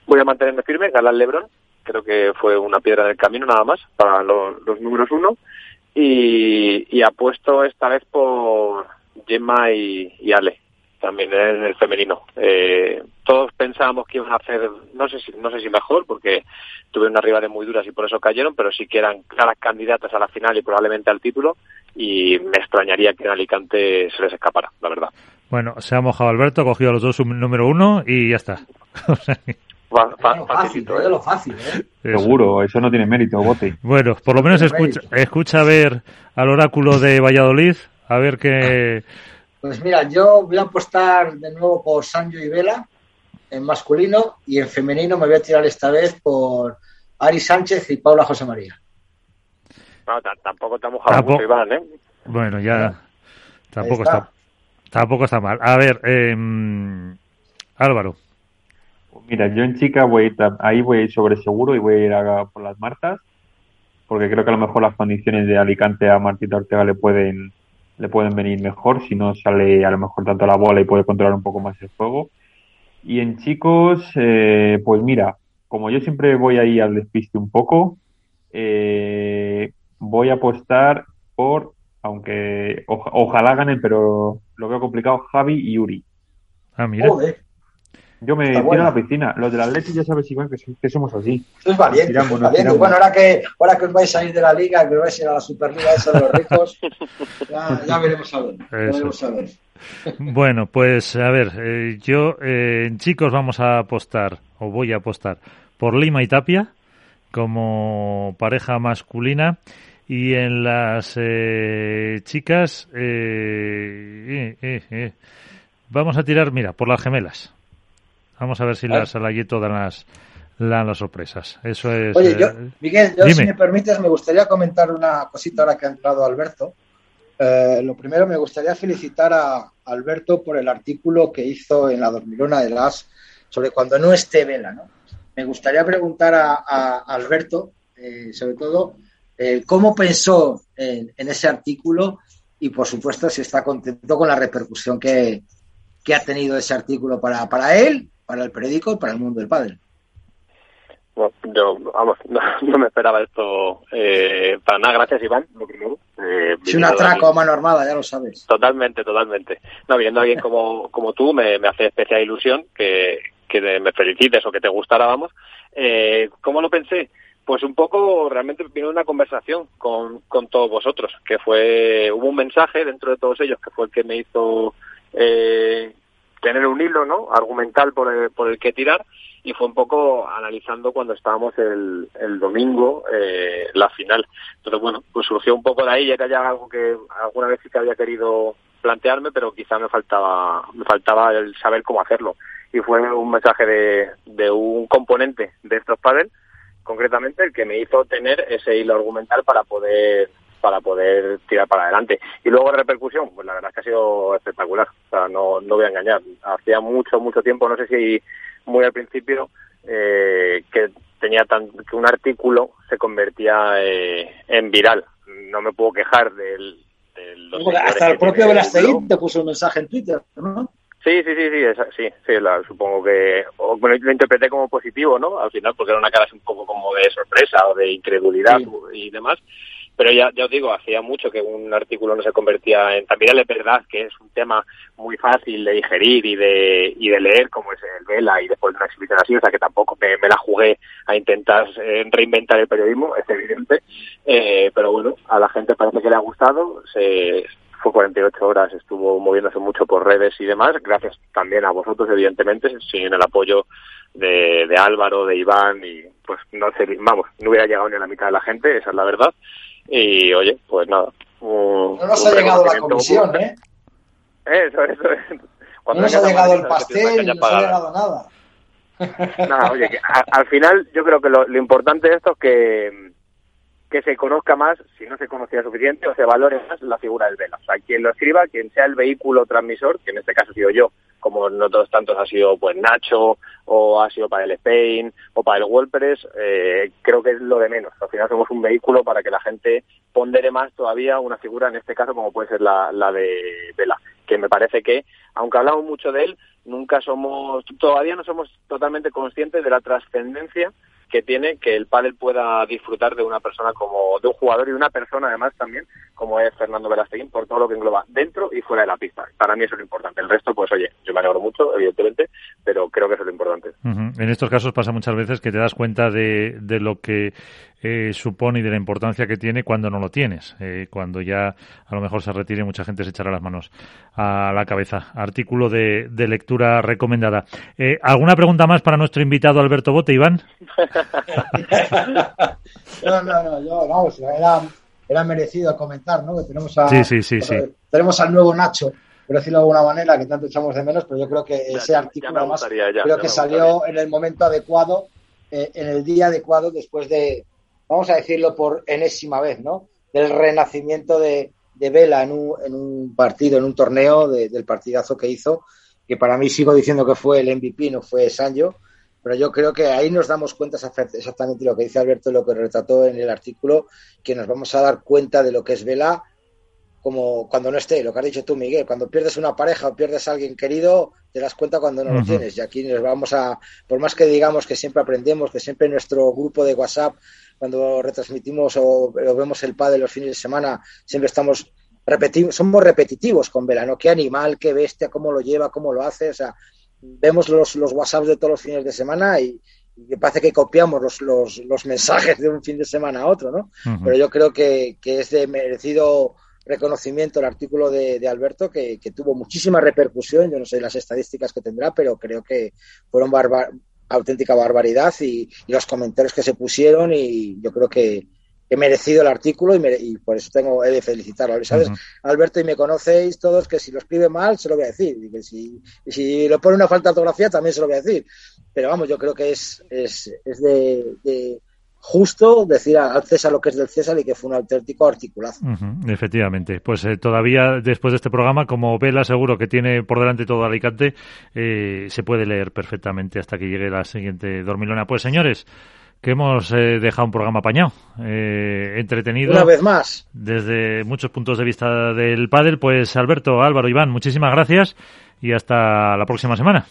F: Voy a mantenerme firme, Galán Lebron, creo que fue una piedra del camino nada más para los, números uno, y, apuesto esta vez por Gemma y Ale, también en el femenino. Eh, todos pensábamos que iban a hacer, no sé si, no sé si mejor, porque tuvieron unas rivales muy duras y por eso cayeron, pero sí que eran claras candidatas a la final y probablemente al título, y me extrañaría que en Alicante se les escapara, la verdad.
C: Bueno, se ha mojado Alberto, ha cogido a los dos número uno y ya está.
D: fácil, ¿eh? Lo fácil, ¿eh?
E: Seguro, eso no tiene mérito, Bote.
C: Bueno, por lo menos escucha, escucha a ver al oráculo de Valladolid, a ver qué...
D: Pues mira, yo voy a apostar de nuevo por Sancho y Vela en masculino y en femenino me voy a tirar esta vez por Ari Sánchez y Paula José María.
F: No, tampoco está mojado mucho Iván, ¿eh?
C: Bueno, ya tampoco está. tampoco está mal. A ver, eh, Álvaro.
E: Mira, yo en chica voy a ir, ahí voy a ir sobre seguro y voy a ir a, por las Martas, porque creo que a lo mejor las condiciones de Alicante a Martita Ortega le pueden le pueden venir mejor si no sale a lo mejor tanto la bola y puede controlar un poco más el juego. Y en chicos, eh, pues mira, como yo siempre voy ahí al despiste un poco, eh, voy a apostar por, aunque ojalá ganen, pero lo veo complicado, Javi y Uri.
C: Ah, mira.
E: Yo me tiro a la piscina. Los del Atleti ya sabes, Igual que, somos así.
D: Es valiente. Bueno, ahora que, ahora que os vais a ir de la liga, que os vais a ir a la Superliga esa de los ricos, ya, veremos a ver. veremos a ver.
C: Bueno, pues a ver, eh, yo eh, en chicos vamos a apostar, o voy a apostar, por Lima y Tapia como pareja masculina. Y en las eh, chicas, vamos a tirar, mira, por las gemelas. Vamos a ver si las Alayeto dan las, las sorpresas. Eso es.
D: Oye, yo, eh, Miguel, yo, si me permites, me gustaría comentar una cosita ahora que ha entrado Alberto. Eh, lo primero, me gustaría felicitar a Alberto por el artículo que hizo en la Dormilona de las sobre cuando no esté vela. ¿no? Me gustaría preguntar a, Alberto, eh, sobre todo, cómo pensó en, ese artículo y, por supuesto, si está contento con la repercusión que, que ha tenido ese artículo para, para él para el periódico y para el mundo del padre.
F: yo, vamos, no, me esperaba esto eh, para nada. Gracias, Iván, lo primero.
D: Es un atraco a mano armada, ya lo sabes.
F: Totalmente, totalmente. No, viendo a alguien como, como tú me, me hace especial ilusión que, que me felicites o que te gustara, vamos. Eh, ¿Cómo lo pensé? Pues un poco realmente vino una conversación con, con todos vosotros, que fue, hubo un mensaje dentro de todos ellos que fue el que me hizo eh, tener un hilo, ¿no? Argumental por el, por el que tirar y fue un poco analizando cuando estábamos el, el domingo eh, la final. Entonces, bueno, pues surgió un poco de ahí, ya que ya algo que alguna vez sí que había querido plantearme, pero quizá me faltaba, me faltaba el saber cómo hacerlo. Y fue un mensaje de, de un componente de estos padres, concretamente el que me hizo tener ese hilo argumental para poder para poder tirar para adelante. Y luego repercusión, pues la verdad es que ha sido espectacular. O sea, no, no voy a engañar. Hacía mucho, mucho tiempo, no sé si muy al principio, eh, que tenía tan, que un artículo se convertía eh, en viral. No me puedo quejar del...
D: del hasta el propio Velasteguín te puso un mensaje en Twitter, ¿no?
F: Sí, sí, sí, sí, sí, sí la, supongo que, o, bueno, lo interpreté como positivo, ¿no? Al final, porque era una cara así un poco como de sorpresa o de incredulidad y demás. Pero ya, ya os digo, hacía mucho que un artículo no se convertía en... También es verdad que es un tema muy fácil de digerir y de, y de leer, como es el Vela y después de una exhibición así, o sea que tampoco me, la jugué a intentar eh, reinventar el periodismo, es evidente. Eh, pero bueno, a la gente parece que le ha gustado, se, fue 48 horas, estuvo moviéndose mucho por redes y demás, gracias también a vosotros, evidentemente, sin el apoyo de, de Álvaro, de Iván, y pues no sé, vamos, no hubiera llegado ni a la mitad de la gente, esa es la verdad. Y oye, pues nada.
D: no nos ha llegado la comisión, ¿eh?
F: Eso, eso.
D: no nos ha llegado el pastel, no nos ha llegado nada.
F: Nada, oye, al final yo creo que lo, lo importante de esto es que, que se conozca más, si no se conocía suficiente, o se valore más la figura del Vela. O sea, quien lo escriba, quien sea el vehículo transmisor, que en este caso he sido yo, como en otros tantos ha sido pues Nacho o ha sido para el Spain o para el WordPress, eh, creo que es lo de menos. Al final somos un vehículo para que la gente pondere más todavía una figura, en este caso como puede ser la, la de Vela, que me parece que, aunque hablamos mucho de él, nunca somos, todavía no somos totalmente conscientes de la trascendencia que tiene que el pádel pueda disfrutar de una persona como de un jugador y una persona además también como es Fernando Velasteguín por todo lo que engloba dentro y fuera de la pista. Para mí eso es lo importante. El resto, pues oye, yo me alegro mucho, evidentemente, pero creo que eso es lo importante.
C: En estos casos pasa muchas veces que te das cuenta de, de lo que eh, supone y de la importancia que tiene cuando no lo tienes. Eh, cuando ya a lo mejor se retire, mucha gente se echará las manos a la cabeza. Artículo de, de lectura recomendada. Eh, ¿Alguna pregunta más para nuestro invitado Alberto Bote, Iván?
D: no, no, no, yo, vamos, era, era merecido comentar, ¿no? Que tenemos a,
C: sí, sí, sí, sí.
D: tenemos al nuevo Nacho por decirlo de alguna manera, que tanto echamos de menos, pero yo creo que ese artículo además creo que salió en el momento adecuado, eh, en el día adecuado, después de, vamos a decirlo por enésima vez, ¿no? Del renacimiento de, de Vela en un, en un, partido, en un torneo, del partidazo que hizo, que para mí sigo diciendo que fue el MVP, no fue Sancho, pero yo creo que ahí nos damos cuenta exactamente lo que dice Alberto, lo que retrató en el artículo, que nos vamos a dar cuenta de lo que es Vela como cuando no esté, lo que has dicho tú, Miguel, cuando pierdes una pareja o pierdes a alguien querido, te das cuenta cuando no lo tienes. Y aquí nos vamos a, por más que digamos que siempre aprendemos, que siempre nuestro grupo de WhatsApp, cuando retransmitimos o, vemos el padre los fines de semana, siempre estamos repetimos, somos repetitivos con Velano, qué animal, qué bestia, cómo lo lleva, cómo lo hace, o sea, vemos los, los WhatsApps de todos los fines de semana y, y parece que copiamos los, los, los, mensajes de un fin de semana a otro, ¿no? Pero yo creo que, que es de merecido reconocimiento el artículo de, Alberto, que, tuvo muchísima repercusión. Yo no sé las estadísticas que tendrá, pero creo que fueron auténtica barbaridad y, los comentarios que se pusieron y yo creo que he merecido el artículo y, por eso tengo he de felicitarlo. ¿Sabes, Alberto? Y me conocéis todos que si lo escribe mal se lo voy a decir y que si, si lo pone una falta de ortografía también se lo voy a decir. Pero vamos, yo creo que es, es, es de justo decir al César lo que es del César y que fue un auténtico articulazo.
C: efectivamente. Pues eh, todavía después de este programa, como Vela seguro que tiene por delante todo Alicante, eh, se puede leer perfectamente hasta que llegue la siguiente dormilona. Pues señores, que hemos eh, dejado un programa apañado, entretenido.
D: Una vez más.
C: Desde muchos puntos de vista del pádel, pues Alberto, Álvaro, Iván, muchísimas gracias y hasta la próxima semana.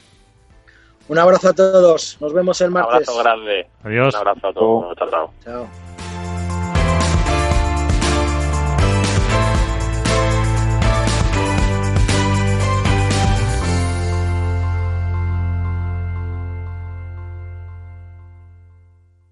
D: Un abrazo a todos. Nos vemos el martes.
F: Un abrazo grande.
C: Adiós.
F: Un abrazo a todos. Chao.
D: Chao.